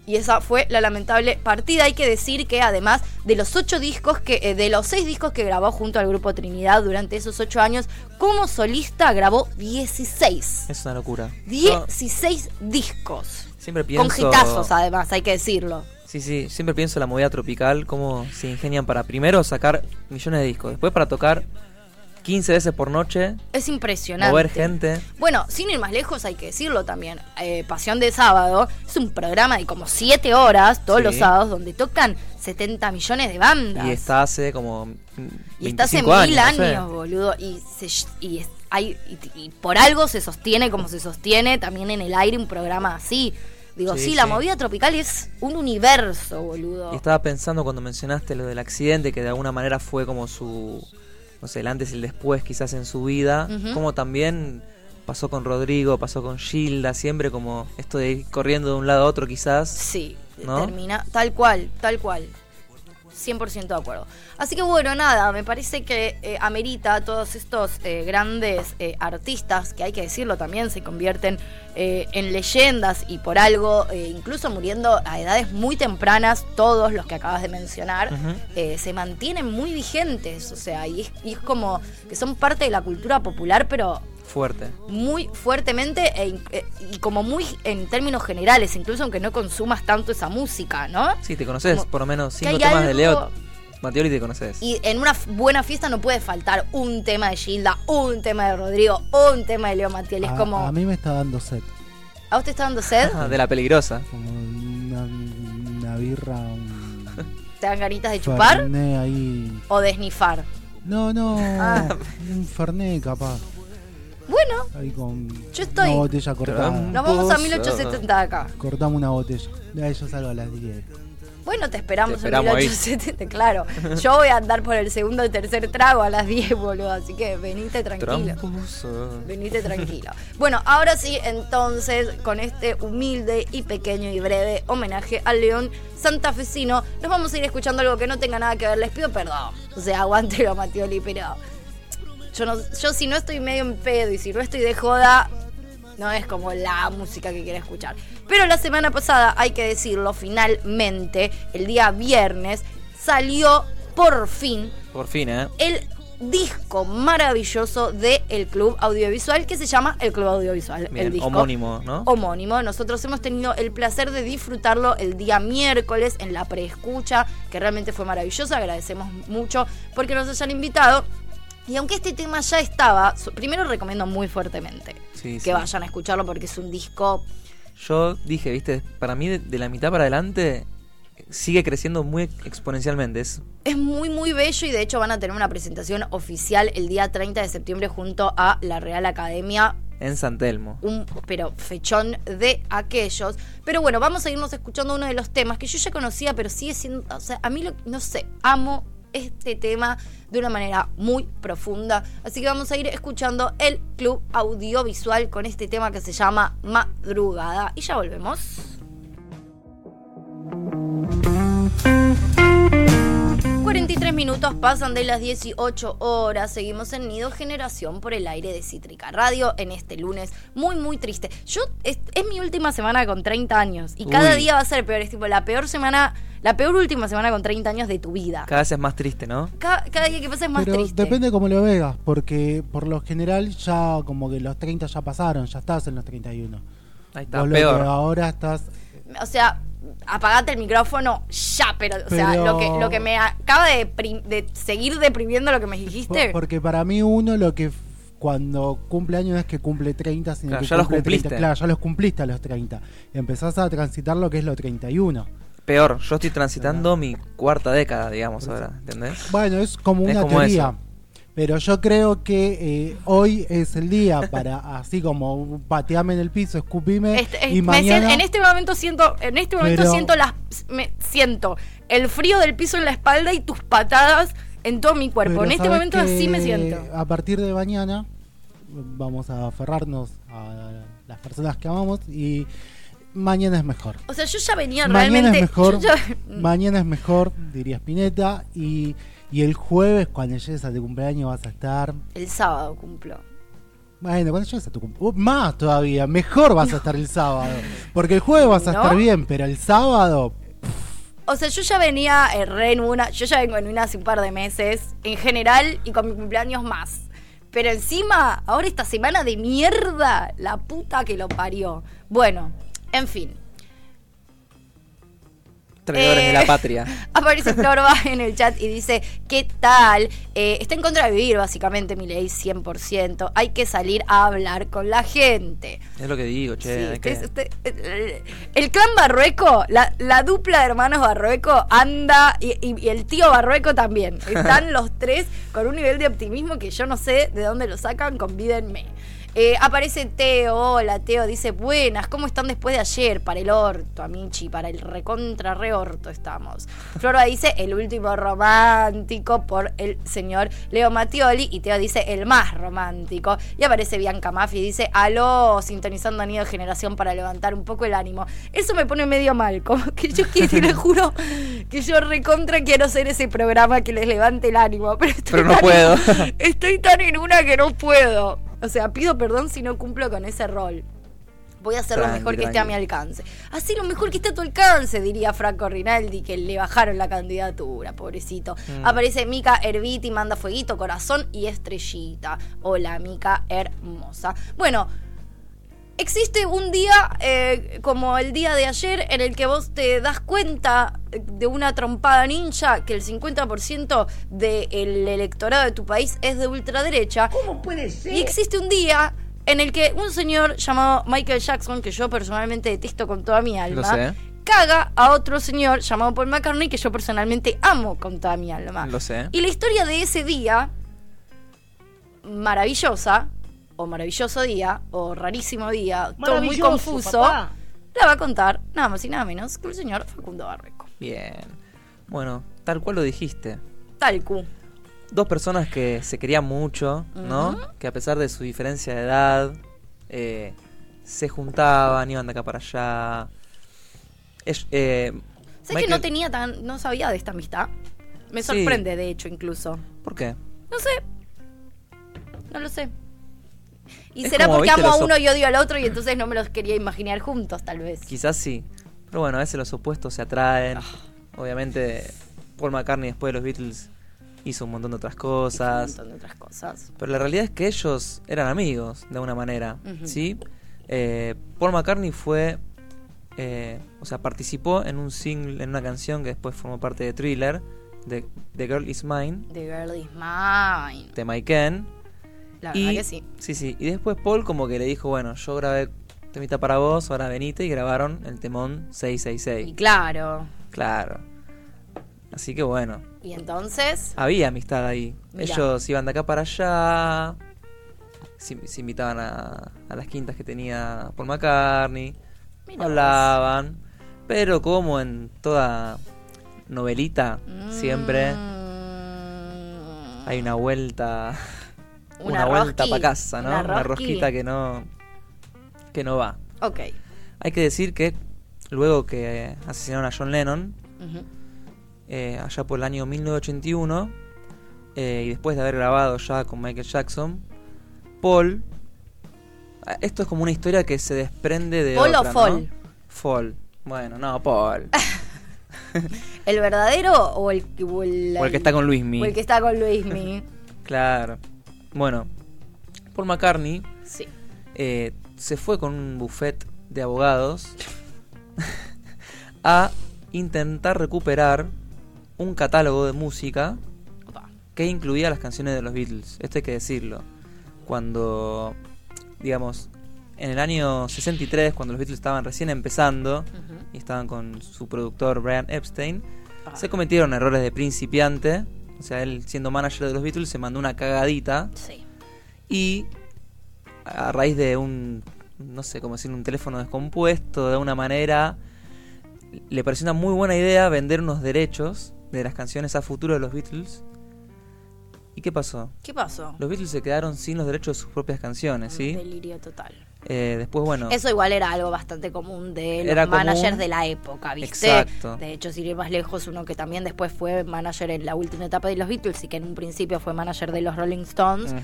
Y esa fue la lamentable partida. Hay que decir que además de los ocho discos que, eh, de los seis discos que grabó junto al grupo Trinidad durante esos ocho años, como solista grabó 16. Es una locura. 16 discos. Siempre pienso. Con hitazos, además, hay que decirlo. Sí, sí, siempre pienso en la movida tropical, cómo se ingenian para primero sacar millones de discos, después para tocar 15 veces por noche, Es impresionante. mover gente. Bueno, sin ir más lejos, hay que decirlo también. eh, Pasión de Sábado es un programa de como 7 horas todos Sí. los sábados donde tocan 70 millones de bandas. Y está hace como. Y está hace 25 mil años, no sé. años, boludo. Y, se- y, es- hay, y, y por algo se sostiene como se sostiene también en el aire un programa así. Digo, sí, Sí, la movida tropical es un universo, boludo. Y estaba pensando cuando mencionaste lo del accidente, que de alguna manera fue como su. No sé, el antes y el después quizás en su vida. Como también pasó con Rodrigo, pasó con Gilda, siempre como esto de ir corriendo de un lado a otro quizás. Sí, ¿No? termina tal cual, tal cual. 100% de acuerdo. Así que bueno, nada, me parece que eh, amerita todos estos eh, grandes eh, artistas, que hay que decirlo también, se convierten en leyendas y por algo, incluso muriendo a edades muy tempranas, todos los que acabas de mencionar, se mantienen muy vigentes, o sea, y es, y es como que son parte de la cultura popular, pero Fuerte. muy fuertemente e eh, y como muy en términos generales, incluso aunque no consumas tanto esa música, ¿no? Sí, te conoces por lo menos cinco temas de Leo. Matioli te conoces. Y en una buena fiesta no puede faltar un tema de Gilda, un tema de Rodrigo, un tema de Leo Matiel. Es a, como. a mí me está dando sed. ¿A vos te está dando sed? Ah, de la peligrosa. Como una, una birra, un ¿Te dan ganitas de chupar? ahí. ¿O de snifar? No, no, Ah. un fernet capaz. Bueno, Ahí con Yo estoy. una botella cortada. nos vamos a Tramposa. 1870 de acá. Cortamos una botella. Ya, yo salgo a las 10. Bueno, te esperamos, Te esperamos en ahí. 1870, claro. Yo voy a andar por el segundo y tercer trago a las 10, boludo. Así que venite tranquilo. Tramposa. Venite tranquilo. Bueno, ahora sí, entonces, con este humilde y pequeño y breve homenaje al león santafesino, nos vamos a ir escuchando algo que no tenga nada que ver. Les pido perdón. O sea, aguántelo, Matioli, pero yo, no, yo si no estoy medio en pedo y si no estoy de joda, no es como la música que quiero escuchar. Pero la semana pasada, hay que decirlo, finalmente, el día viernes, salió por fin Por fin, ¿eh? el disco maravilloso del el Club Audiovisual que se llama El Club Audiovisual. Bien, el disco homónimo, ¿no? Homónimo. Nosotros hemos tenido el placer de disfrutarlo el día miércoles en la preescucha, que realmente fue maravillosa. Agradecemos mucho porque nos hayan invitado. Y aunque este tema ya estaba, primero recomiendo muy fuertemente Sí, que sí. vayan a escucharlo porque es un disco Yo dije, viste, para mí de, de la mitad para adelante sigue creciendo muy exponencialmente. Es Es muy, muy bello y de hecho van a tener una presentación oficial el día 30 de septiembre junto a la Real Academia. en San Telmo. Un pero fechón de aquellos. Pero bueno, vamos a irnos escuchando uno de los temas que yo ya conocía, pero sigue siendo. O sea, a mí, lo- no sé, amo este tema de una manera muy profunda. Así que vamos a ir escuchando el club audiovisual con este tema que se llama Madrugada. Y ya volvemos. 43 minutos pasan de las 18 horas. Seguimos en Nido Generación por el aire de Cítrica Radio en este lunes muy, muy triste. Yo, es, es mi última semana con 30 años y cada día va a ser peor. Es tipo la peor semana, la peor última semana con 30 años de tu vida. Cada vez es más triste, ¿no? Cada, cada día que pasa es más Pero triste. depende cómo lo veas, porque por lo general ya como que los 30 ya pasaron, ya estás en los 31. Ahí está, Vos lo que peor. ahora estás O sea, apagate el micrófono ya, pero, o sea, Pero- lo que, lo que me acaba de, de seguir deprimiendo lo que me dijiste. Por- Porque para mí uno lo que cuando cumple años es que cumple 30, sino Claro, que ya los cumple 30. cumpliste. Claro, ya los cumpliste a los 30. Empezás a transitar lo que es lo 31. Peor, yo estoy transitando mi cuarta década, digamos, ahora, ¿entendés? Bueno, es como Es una como teoría. eso. Pero yo creo que eh, hoy es el día para, así como pateame en el piso, escupime Este- es- y mañana... en este momento siento, en este momento Pero- siento las, me siento el frío del piso en la espalda y tus patadas en todo mi cuerpo. Pero en este momento así me siento. A partir de mañana vamos a aferrarnos a las personas que amamos y mañana es mejor. O sea, yo ya venía Mañana realmente. es mejor, ya- mañana es mejor, diría Spinetta, y, y el jueves cuando llegues a tu cumpleaños vas a estar el sábado cumplo. Bueno, cuando llegues a tu cumpleaños. más todavía, mejor vas a estar el sábado. Porque el jueves vas a ¿No? estar bien, pero el sábado. O sea, yo ya venía eh, re en una, yo ya vengo en una hace un par de meses, en general, y con mi cumpleaños más. Pero encima, ahora esta semana de mierda, la puta que lo parió. Bueno, en fin. Traidores de Eh, la patria. Aparece Florba en el chat y dice, ¿qué tal? Eh, está en contra de vivir, básicamente, mi ley 100%. Hay que salir a hablar con la gente. Es lo que digo, che. Sí, hay que- el clan Barrueco, la, la dupla de hermanos Barrueco anda y, y- y el tío Barrueco también. Están los tres con un nivel de optimismo que yo no sé de dónde lo sacan, convídenme. Eh, aparece Teo, hola Teo, dice, buenas, ¿cómo están después de ayer? Para el orto, Amichi, para el recontra re orto estamos. Florba dice, el último romántico por el señor Leo Mattioli y Teo dice, el más romántico. Y aparece Bianca Maffi y dice, aló, sintonizando a Nido de Generación para levantar un poco el ánimo. Eso me pone medio mal, como que yo quiero, te lo juro, que yo recontra quiero ser ese programa que les levante el ánimo. Pero, estoy Pero no tan- puedo. Estoy tan en una que no puedo. O sea, pido perdón si no cumplo con ese rol. Voy a hacer lo Tranqui, mejor que esté a mi alcance. Así lo mejor que esté a tu alcance, diría Franco Rinaldi, que le bajaron la candidatura, pobrecito. Mm. Aparece Mica Herbiti, manda fueguito, corazón y estrellita. Hola, Mica hermosa. Bueno, existe un día eh, como el día de ayer en el que vos te das cuenta de una trompada ninja que el 50% del electorado de tu país es de ultraderecha. ¿Cómo puede ser? Y existe un día en el que un señor llamado Michael Jackson, que yo personalmente detesto con toda mi alma, sé. caga a otro señor llamado Paul McCartney que yo personalmente amo con toda mi alma. Lo sé. Y la historia de ese día, maravillosa, o maravilloso día, o rarísimo día, todo muy confuso, la va a contar nada más y nada menos que el señor Facundo Barreco. Bien. Bueno, tal cual lo dijiste. Tal cu. Dos personas que se querían mucho, ¿no? Que a pesar de su diferencia de edad, eh, se juntaban, iban de acá para allá. Es- eh, ¿Sabes que no tenía tan, no sabía de esta amistad? Me Sí. sorprende, de hecho, incluso. ¿Por qué? No sé. No lo sé. Y Es será como, porque ¿viste, amo a uno y odio al otro y entonces no me los quería imaginar juntos, tal vez. Quizás sí. Pero bueno, a veces los opuestos se atraen. Ah. Obviamente, Paul McCartney después de los Beatles hizo un montón de otras Un cosas. montón de otras cosas. Pero la realidad es que ellos eran amigos, de alguna manera. ¿Sí? Eh, Paul McCartney fue. eh, o sea, participó en un single, en una canción que después formó parte de Thriller, de The Girl Is Mine, The girl is mine. de Mike Ken. La y, que sí. Sí, sí. Y después Paul como que le dijo, bueno, yo grabé temita para vos, ahora venite y grabaron el temón Y 666. claro. Claro. Así que bueno, Y entonces. había amistad ahí. Mirá. Ellos iban de acá para allá, se, se invitaban a, a las quintas que tenía Paul McCartney, hablaban, pero como en toda novelita, siempre Mm. hay una vuelta, Una una, vuelta para casa, ¿no? una Una, rosqui. rosquita que no, que no va. Ok. Hay que decir que luego que asesinaron a John Lennon, eh, allá por el año 1981, eh, y después de haber grabado ya con Michael Jackson, Paul. ah, Esto es como una historia que se desprende de. ¿Paul o otra, ¿no? Fall? Fall. Bueno, no, Paul. ¿El verdadero o el, o el, o el que está con Luismi. o el que está con Luismi? Claro. Bueno, Paul McCartney Sí. eh, se fue con un buffet de abogados a intentar recuperar un catálogo de música que incluía las canciones de los Beatles. Esto hay que decirlo. Cuando, digamos, en el año 63, cuando los Beatles estaban recién empezando y estaban con su productor Brian Epstein, Ah. se cometieron errores de principiante. O sea, él siendo manager de los Beatles se mandó una cagadita Sí. y a raíz de un, no sé cómo decir, un teléfono descompuesto de alguna manera, le pareció una muy buena idea vender unos derechos de las canciones a futuro de los Beatles. ¿Y qué pasó? ¿Qué pasó? Los Beatles se quedaron sin los derechos de sus propias canciones, ¿sí? Delirio total. Eh, después, bueno, Eso igual era algo bastante común de los Era común. managers de la época, ¿viste? Exacto. De hecho, sin ir más lejos, uno que también después fue manager en la última etapa de los Beatles y que en un principio fue manager de los Rolling Stones,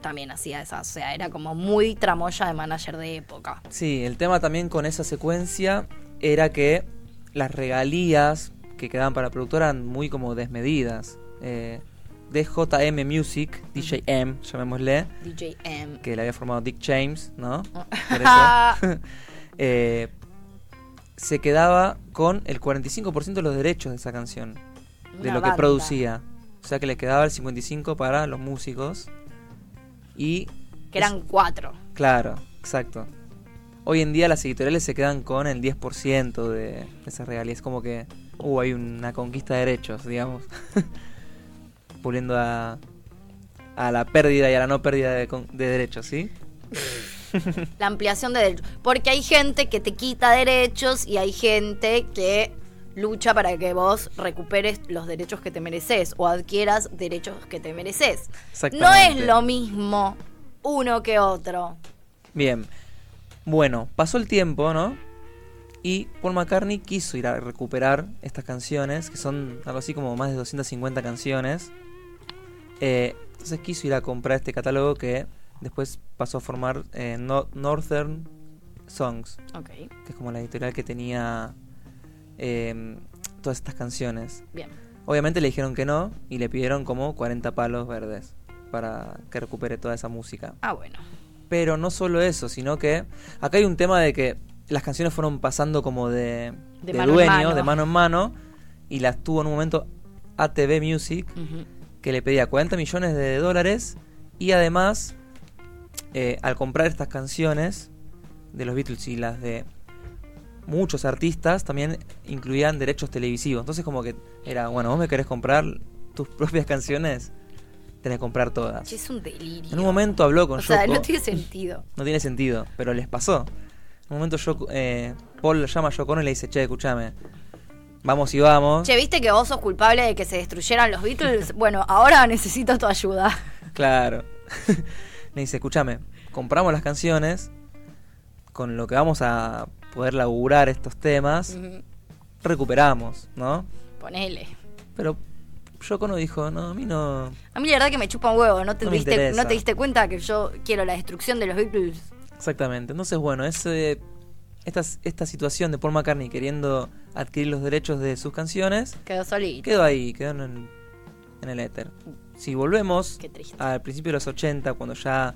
también hacía esas. O sea, era como muy tramoya de manager de época. Sí, el tema también con esa secuencia era que las regalías que quedaban para la productora eran muy como desmedidas. Eh, DJM Music, DJ M, llamémosle, DJ M. que le había formado Dick James, ¿no? Por. Eh, se quedaba con el 45% de los derechos de esa canción, de lo que producía. O sea que le quedaba el 55% para los músicos. Y, Que eran cuatro. claro, exacto. Hoy en día las editoriales se quedan con el 10% de esas regalías. Como que uh, hay una conquista de derechos, digamos. Puliendo a, a la pérdida y a la no pérdida de, derechos, ¿sí? La ampliación de derechos. Porque hay gente que te quita derechos y hay gente que lucha para que vos recuperes los derechos que te mereces o adquieras derechos que te mereces. No es lo mismo uno que otro. Bien. Bueno, pasó el tiempo, ¿no? Y Paul McCartney quiso ir a recuperar estas canciones, que son algo así como más de 250 canciones. Eh, entonces quiso ir a comprar este catálogo que después pasó a formar eh, No- Northern Songs, que es como la editorial que tenía eh, todas estas canciones. bien. Obviamente le dijeron que no y le pidieron como 40 palos verdes para que recupere toda esa música. Ah, bueno. Pero no solo eso, sino que acá hay un tema de que las canciones fueron pasando como de, De dueño, mano. de mano en mano, y las tuvo en un momento ATV Music. Que le pedía 40 millones de dólares, y además, eh, al comprar estas canciones de los Beatles y las de muchos artistas, también incluían derechos televisivos. Entonces como que era, bueno, vos me querés comprar tus propias canciones, tenés que comprar todas. Es un delirio. En un momento habló con O sea, no tiene sentido. No tiene sentido, pero les pasó. En un momento yo, eh, Paul llama a Yoko y le dice, che, escúchame, vamos y vamos. Che, ¿viste que vos sos culpable de que se destruyeran los Beatles? Bueno, ahora necesito tu ayuda. Claro. le dice, escúchame, compramos las canciones, con lo que vamos a poder laburar estos temas, recuperamos, ¿no? Ponele. Pero Yoko Ono dijo, no, a mí no... A mí la verdad que me chupa un huevo, ¿no te, No me diste. ¿no te diste cuenta que yo quiero la destrucción de los Beatles? Exactamente. Entonces, bueno, ese, esta, esta situación de Paul McCartney queriendo adquirir los derechos de sus canciones Quedó solito. quedó ahí, quedó en, en el éter. Si volvemos al principio de los 80, cuando ya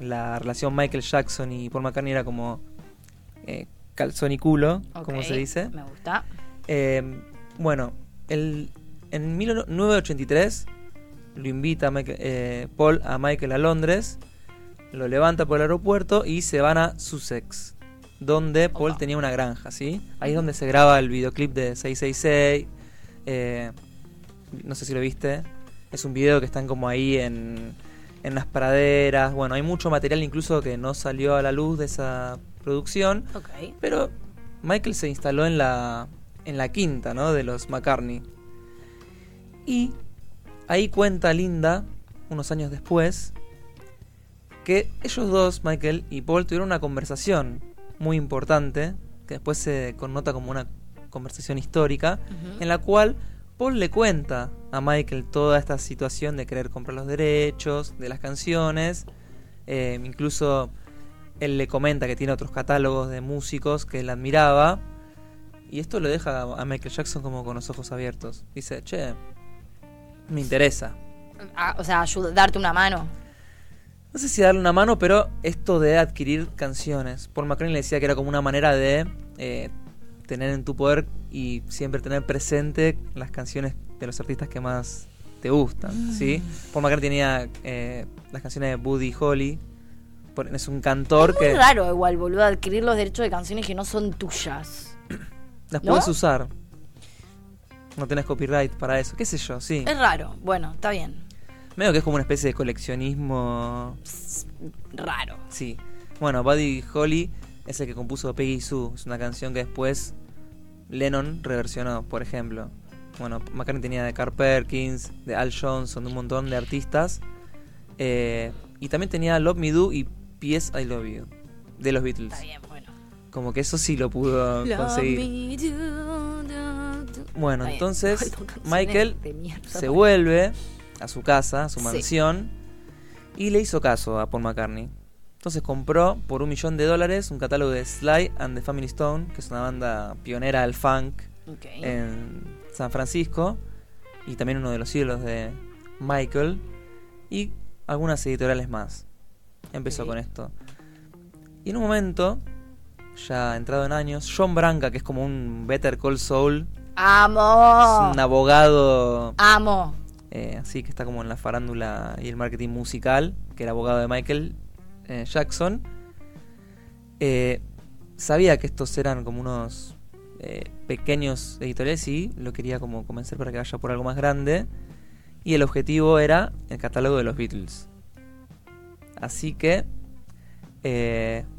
la relación Michael Jackson y Paul McCartney era como eh, calzón y culo, como se dice. Me gusta. Eh, bueno, el, en 1983 lo invita Michael- eh, Paul a Michael a Londres, lo levanta por el aeropuerto y se van a Sussex, donde Paul Opa. tenía una granja, ¿sí? Ahí es donde se graba el videoclip de 666. eh, no sé si lo viste. Es un video que están como ahí en, en las praderas. Bueno, hay mucho material incluso que no salió a la luz de esa producción. Ok. Pero Michael se instaló en la, en la quinta, ¿no? De los McCartney. Y ahí cuenta Linda, unos años después, que ellos dos, Michael y Paul, tuvieron una conversación muy importante, que después se connota como una conversación histórica, en la cual Paul le cuenta a Michael toda esta situación de querer comprar los derechos de las canciones. Eh, incluso él le comenta que tiene otros catálogos de músicos que él admiraba. Y esto lo deja a Michael Jackson como con los ojos abiertos. Dice, che, me interesa. Ah, o sea, ayuda, darte una mano. No sé si darle una mano, pero esto de adquirir canciones. Paul McCartney le decía que era como una manera de eh, tener en tu poder y siempre tener presente las canciones de los artistas que más te gustan, ¿sí? Paul McCartney tenía eh, las canciones de Buddy Holly. Es un cantor Es muy que raro igual, boludo, adquirir los derechos de canciones que no son tuyas. las ¿No? puedes usar. No tenés copyright para eso, qué sé yo, sí. Es raro. Bueno, está bien. Medio que es como una especie de coleccionismo Raro. Sí. Bueno, Buddy Holly es el que compuso Peggy Sue. Es una canción que después Lennon reversionó, por ejemplo. Bueno, McCartney tenía de Carl Perkins, de Al Johnson, de un montón de artistas. Eh, y también tenía Love Me Do y P.S. I Love You, de los Beatles. Está bien, bueno. Como que eso sí lo pudo conseguir. Love me do, do, do. Bueno, Está entonces Michael se vuelve a su casa, a su Sí. mansión, Y le hizo caso a Paul McCartney. Entonces compró por un millón de dólares un catálogo de Sly and the Family Stone, que es una banda pionera del funk en San Francisco y también uno de los ídolos de Michael y algunas editoriales más. Empezó con esto. Y en un momento, ya entrado en años, John Branca, que es como un Better Call Saul, ¡Amo! es un abogado ¡Amo! Eh, así que está como en la farándula y el marketing musical, que era abogado de Michael eh, Jackson, eh, sabía que estos eran como unos eh, pequeños editoriales y lo quería como convencer para que vaya por algo más grande. Y el objetivo era el catálogo de los Beatles. Así que,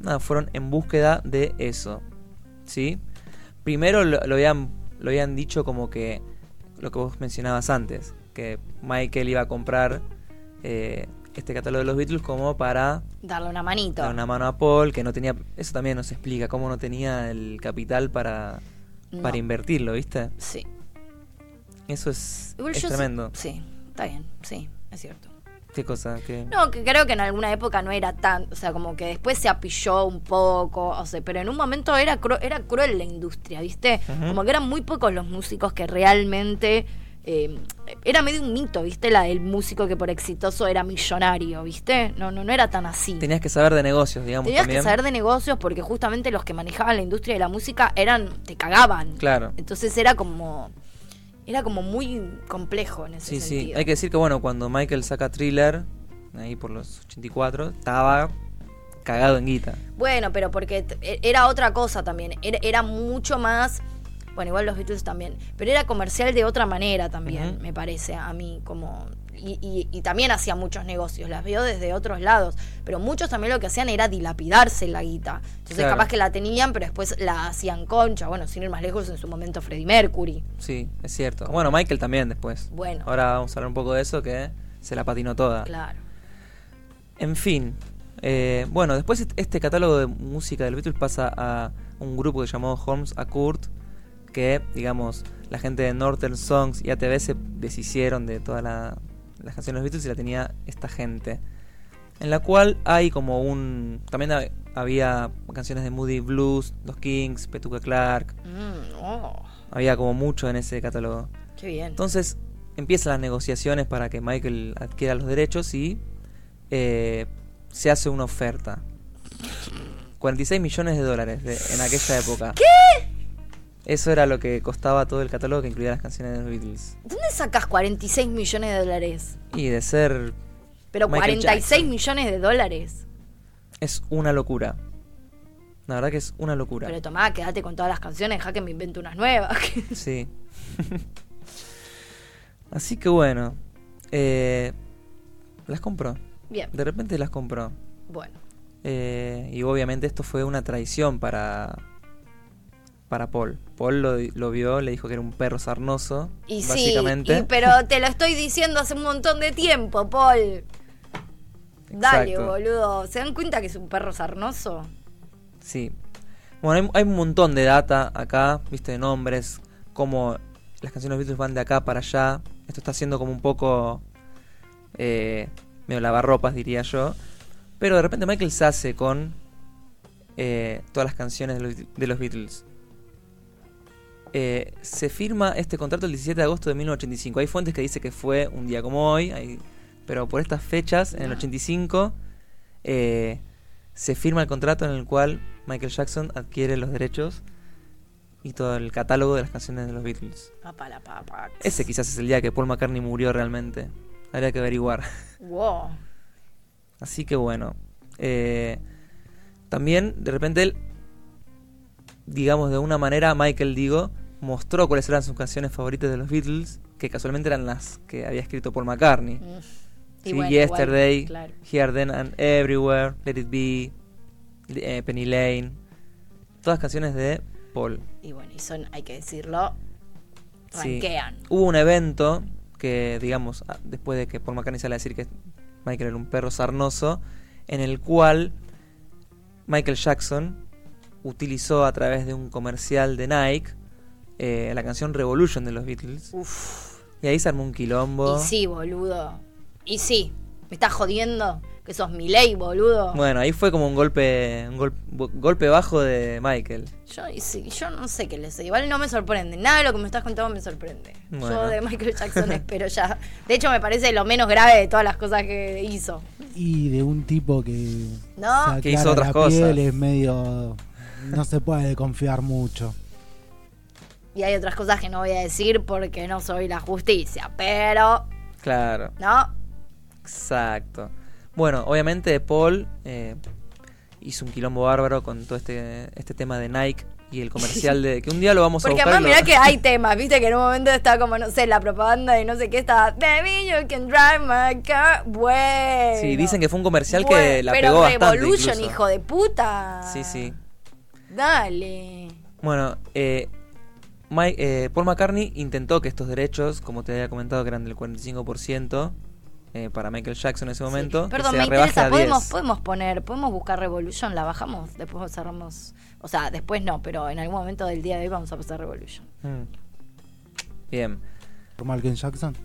nada, fueron en búsqueda de eso. ¿Sí? Primero lo habían, lo habían dicho como que lo que vos mencionabas antes, que Michael iba a comprar eh, este catálogo de los Beatles como para Darle una manito. dar una mano a Paul, que no tenía, eso también nos explica cómo no tenía el capital para, No. para invertirlo, ¿viste? Sí. Eso es, Igual es yo tremendo. Sí, está bien, sí, es cierto. ¿Qué cosa? que No, que creo que en alguna época no era tan, o sea, como que después se apilló un poco, o sea, pero en un momento era cru- era cruel la industria, ¿viste? Como que eran muy pocos los músicos que realmente eh, era medio un mito, ¿viste? La del músico que por exitoso era millonario, ¿viste? No, no, no era tan así. Tenías que saber de negocios, digamos, Tenías también. que saber de negocios porque justamente los que manejaban la industria de la música eran, te cagaban. Claro. Entonces era como, era como muy complejo en ese Sí, sí. sentido. Hay que decir que, bueno, cuando Michael saca Thriller, ahí por los 84, estaba cagado en guita. Bueno, pero porque e- era otra cosa también. Era, era mucho más. Bueno, igual los Beatles también. Pero era comercial de otra manera también, me parece a mí. como y, y- y también hacía muchos negocios. Las veo desde otros lados. Pero muchos también lo que hacían era dilapidarse la guita. Entonces, Claro. capaz que la tenían, pero después la hacían concha. Bueno, sin ir más lejos, en su momento Freddie Mercury. Sí, es cierto. Bueno, Michael también después. Bueno. Ahora vamos a hablar un poco de eso, que se la patinó toda. Claro. En fin. eh, bueno, después est- este catálogo de música del Beatles pasa a un grupo que llamó Holmes a Kurt, que, digamos, la gente de Northern Songs y ATV se deshicieron de todas la- las canciones de los Beatles y la tenía esta gente. En la cual hay como un... También ha- había canciones de Moody Blues, Los Kings, Petuca Clark. Mm, oh, Había como mucho en ese catálogo. qué bien. Entonces empiezan las negociaciones para que Michael adquiera los derechos y eh, se hace una oferta. 46 millones de dólares de- en aquella época. ¿Qué? Eso era lo que costaba todo el catálogo que incluía las canciones de los Beatles. ¿Dónde sacas 46 millones de dólares? Y de ser... Pero Michael 46 Jackson. millones de dólares. Es una locura. La verdad que es una locura. Pero tomá, quédate con todas las canciones, deja que me invento unas nuevas. Sí. Así que bueno. eh, las compró. Bien, De repente las compró. bueno. Eh, y obviamente esto fue una traición para para Paul. Paul lo, lo vio, le dijo que era un perro sarnoso, Y básicamente. sí, y- pero te lo estoy diciendo hace un montón de tiempo, Paul. Dale, Exacto. boludo. ¿Se dan cuenta que es un perro sarnoso? Sí. Bueno, hay, hay un montón de data acá, viste, de nombres, cómo las canciones de los Beatles van de acá para allá. Esto está siendo como un poco eh, medio lavarropas, diría yo. Pero de repente Michael se hace con eh, todas las canciones de los, de los Beatles. Eh, se firma este contrato el 17 de agosto de 1985. Hay fuentes que dicen que fue un día como hoy, hay- pero por estas fechas, en el 85, eh, se firma el contrato en el cual Michael Jackson adquiere los derechos y todo el catálogo de las canciones de los Beatles. Ese quizás es el día que Paul McCartney murió realmente. Habría que averiguar. Wow. Así que bueno. eh, también, de repente, él, digamos de una manera, Michael, digo, mostró cuáles eran sus canciones favoritas de los Beatles, que casualmente eran las que había escrito Paul McCartney. Mm. Sí, bueno, Yesterday, igual, claro. Here, Then and Everywhere, Let It Be, eh, Penny Lane. Todas canciones de Paul. Y bueno, y son, hay que decirlo, Sí. Hubo un evento que, digamos, después de que Paul McCartney sale a decir que Michael era un perro sarnoso, en el cual Michael Jackson utilizó a través de un comercial de Nike eh, la canción Revolution de los Beatles. Uf. Y ahí se armó un quilombo. Y sí, boludo. Y sí. ¿Me estás jodiendo? Que sos mi ley, boludo. Bueno, ahí fue como un golpe un gol- golpe bajo de Michael. Yo, y sí, yo no sé qué le sé. Igual no me sorprende. Nada de lo que me estás contando me sorprende. Bueno. Yo de Michael Jackson espero ya. De hecho, me parece lo menos grave de todas las cosas que hizo. Y de un tipo que. No. Que hizo otras la cosas. piel, es medio. No se puede confiar mucho. Y hay otras cosas que no voy a decir porque no soy la justicia. Pero, Claro, ¿no? exacto. Bueno, obviamente Paul eh, hizo un quilombo bárbaro con todo este, este tema de Nike y el comercial de que un día lo vamos a Porque buscar. además mirá que hay temas, viste que en un momento está como, no sé, la propaganda y no sé qué está, Baby, you can drive my car. Bueno. Sí, dicen que fue un comercial que la pero pegó bastante Revolution, hijo de puta. Sí, sí. Dale. Bueno, eh, Mike- eh, Paul McCartney intentó que estos derechos, como te había comentado, que eran del 45% eh, para Michael Jackson en ese momento, Sí. Perdón, se me interesa, a podemos, 10. podemos poner, podemos buscar Revolution, la bajamos, después cerramos, o sea, después no, pero en algún momento del día de hoy vamos a pasar Revolution. Mm. Bien. Por Michael Jackson.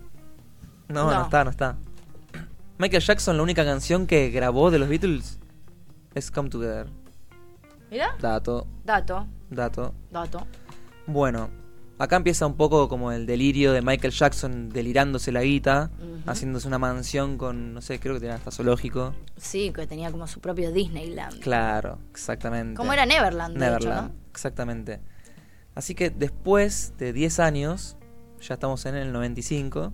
No, no, No. está, no está. Michael Jackson, la única canción que grabó de los Beatles es Come Together. Mira, Dato, dato, dato. dato. Bueno, acá empieza un poco como el delirio de Michael Jackson delirándose la guita, haciéndose una mansión con, no sé, creo que tenía hasta zoológico. Sí, que tenía como su propio Disneyland. Claro, exactamente. Como era Neverland, de hecho, exactamente. Así que después de 10 años, ya estamos en el 95,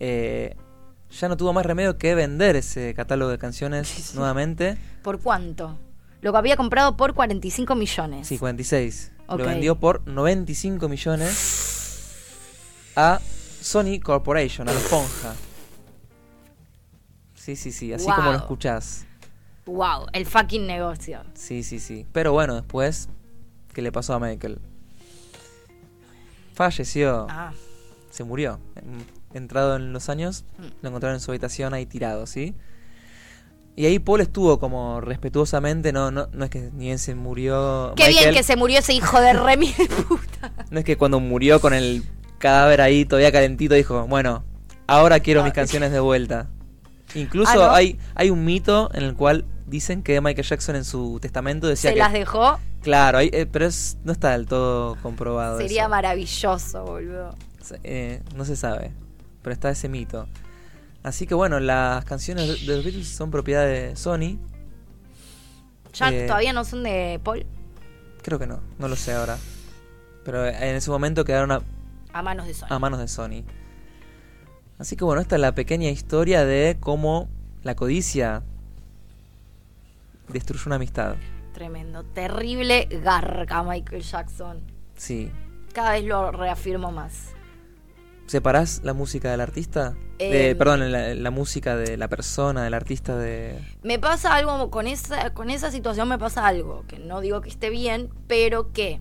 eh, ya no tuvo más remedio que vender ese catálogo de canciones nuevamente. ¿Por cuánto? Lo que había comprado por 45 millones. Sí, 46. Lo vendió por 95 millones a Sony Corporation, a la esponja. Sí, sí, sí, así como lo Wow. escuchás. Wow, el fucking negocio. Sí, sí, sí. Pero bueno, después, ¿qué le pasó a Michael? Falleció. Ah, se murió. En- Entrado en los años, Mm. lo encontraron en su habitación ahí tirado, ¿sí? Y ahí Paul estuvo como respetuosamente, no, no, no es que ni bien se murió. qué bien Michael, que se murió ese hijo de Remy de puta. No es que cuando murió con el cadáver ahí todavía calentito dijo, bueno, ahora quiero mis Ah. canciones de vuelta. Incluso Ah, ¿no? hay, hay un mito en el cual dicen que Michael Jackson en su testamento decía Se que... las dejó. Claro, hay- eh, pero es, no está del todo comprobado. Sería eso. maravilloso, boludo. Eh, no se sabe, pero está ese mito. Así que bueno, las canciones de- los Beatles son propiedad de Sony. Ya Eh, todavía no son de Paul Creo que no, no lo sé ahora. Pero en ese momento quedaron a, a manos de Sony. a manos de Sony. Así que bueno, esta es la pequeña historia de cómo la codicia destruyó una amistad. Tremendo. Terrible garca Michael Jackson. Sí. Cada vez lo reafirmo más. ¿Separás la música del artista? Eh, De- perdón, la, la música de la persona, del artista de... Me pasa algo con esa, con esa situación, me pasa algo, que no digo que esté bien, pero que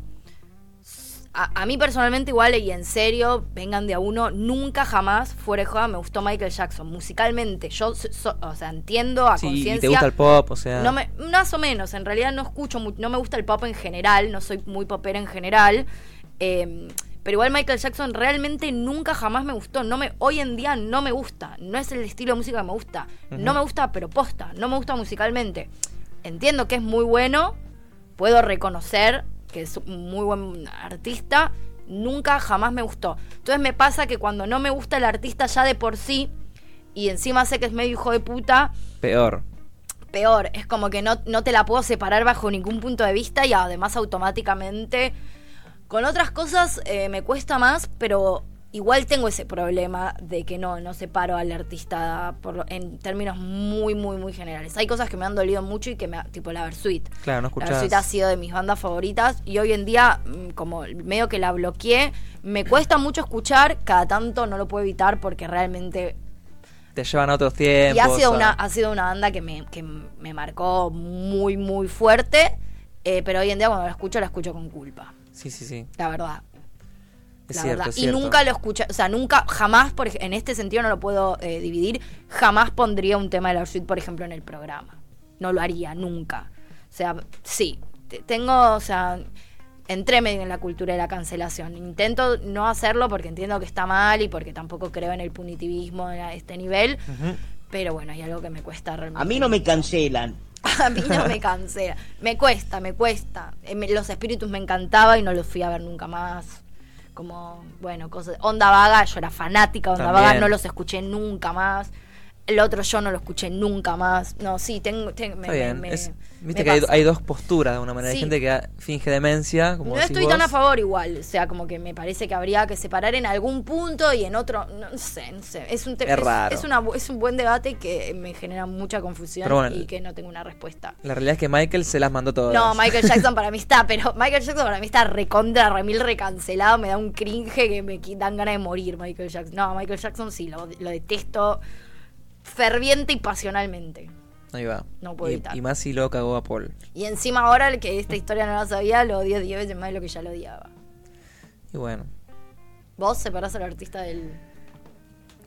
a, a mí personalmente igual y en serio, vengan de a uno, nunca jamás, fuera de joda, me gustó Michael Jackson. Musicalmente, yo, so- o sea, entiendo a Sí, y conciencia... te gusta el pop, o sea... No me, más o menos, en realidad no escucho, no me gusta el pop en general, no soy muy popera en general. eh, pero igual Michael Jackson realmente nunca jamás me gustó. No me, hoy en día no me gusta. No es el estilo de música que me gusta. No me gusta, pero posta. No me gusta musicalmente. Entiendo que es muy bueno. Puedo reconocer que es un muy buen artista. Nunca jamás me gustó. Entonces me pasa que cuando no me gusta el artista ya de por sí, y encima sé que es medio hijo de puta, Peor. peor. Es como que no, no te la puedo separar bajo ningún punto de vista y además automáticamente con otras cosas eh, me cuesta más, pero igual tengo ese problema de que no, no separo al artista por, en términos muy, muy, muy generales. Hay cosas que me han dolido mucho y que me, tipo la Versuit. Claro, no La escuchás... Versuit ha sido de mis bandas favoritas y hoy en día, mm, como medio que la bloqueé, me cuesta mucho escuchar, cada tanto no lo puedo evitar porque realmente Te llevan a otros tiempos. y ha sido, una, ha sido una banda que me, que me marcó muy, muy fuerte. eh, pero hoy en día cuando la escucho, la escucho con culpa. Sí, sí, sí. La verdad. Es la cierto, verdad. es y cierto. nunca lo escuché, o sea, nunca, jamás, por, en este sentido no lo puedo eh, dividir, jamás pondría un tema de la suite, por ejemplo, en el programa. No lo haría, nunca. O sea, sí, te- tengo, o sea, entré medio en la cultura de la cancelación. Intento no hacerlo porque entiendo que está mal y porque tampoco creo en el punitivismo a este nivel. Pero bueno, hay algo que me cuesta realmente. A mí no me cancelan. A mí no me cansé. Me cuesta, me cuesta. Eh, Los espíritus me encantaba y no los fui a ver nunca más. Como, bueno, cosas. Onda Vaga, yo era fanática de Onda También. Vaga, no los escuché nunca más. El otro yo no lo escuché nunca más. No, sí, tengo. tengo- me, Está bien. me- es- me Viste que hay, dos posturas de una manera. Sí. Hay gente que finge demencia. Como No decís estoy tan vos. a favor igual, o sea, como que me parece que habría que separar en algún punto y en otro, no sé, no sé, es un Es raro. es, una bu- es un buen debate que me genera mucha confusión bueno, y que no tengo una respuesta. La realidad es que Michael se las mandó todas. No, Michael Jackson para mí está, pero Michael Jackson para mí está recontra, remil recancelado, me da un cringe que me dan ganas de morir Michael Jackson. No, Michael Jackson sí, lo, lo detesto ferviente y pasionalmente. Ahí va. No puedo y, evitar. y más si lo cagó a Paul. Y encima ahora el que esta historia no la sabía, lo odio 10 veces más de lo que ya lo odiaba. Y bueno. Vos separás al artista del...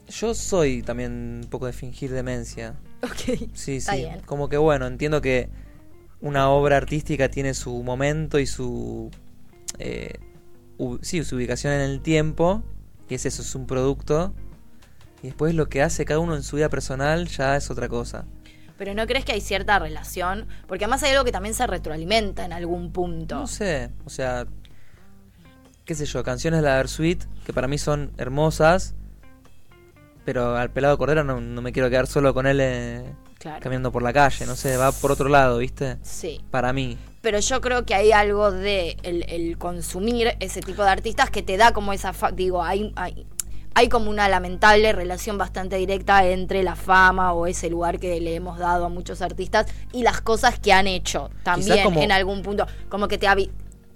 Yo soy también un poco de fingir demencia. Ok. Sí, Está sí. bien. Como que bueno, entiendo que una obra artística tiene su momento y su. eh, sí, su ubicación en el tiempo. Y es eso, es un producto. Y después lo que hace cada uno en su vida personal ya es otra cosa. Pero ¿no crees que hay cierta relación? Porque además hay algo que también se retroalimenta en algún punto. No sé, o sea, qué sé yo, canciones de la Versuit que para mí son hermosas, pero al pelado Cordero no, no me quiero quedar solo con él eh, Claro. caminando por la calle, no sé, va por otro lado, ¿viste? Sí. Para mí. Pero yo creo que hay algo de el, el consumir ese tipo de artistas que te da como esa... fa- digo, hay, hay, hay como una lamentable relación bastante directa entre la fama o ese lugar que le hemos dado a muchos artistas y las cosas que han hecho también como- en algún punto. Como que te,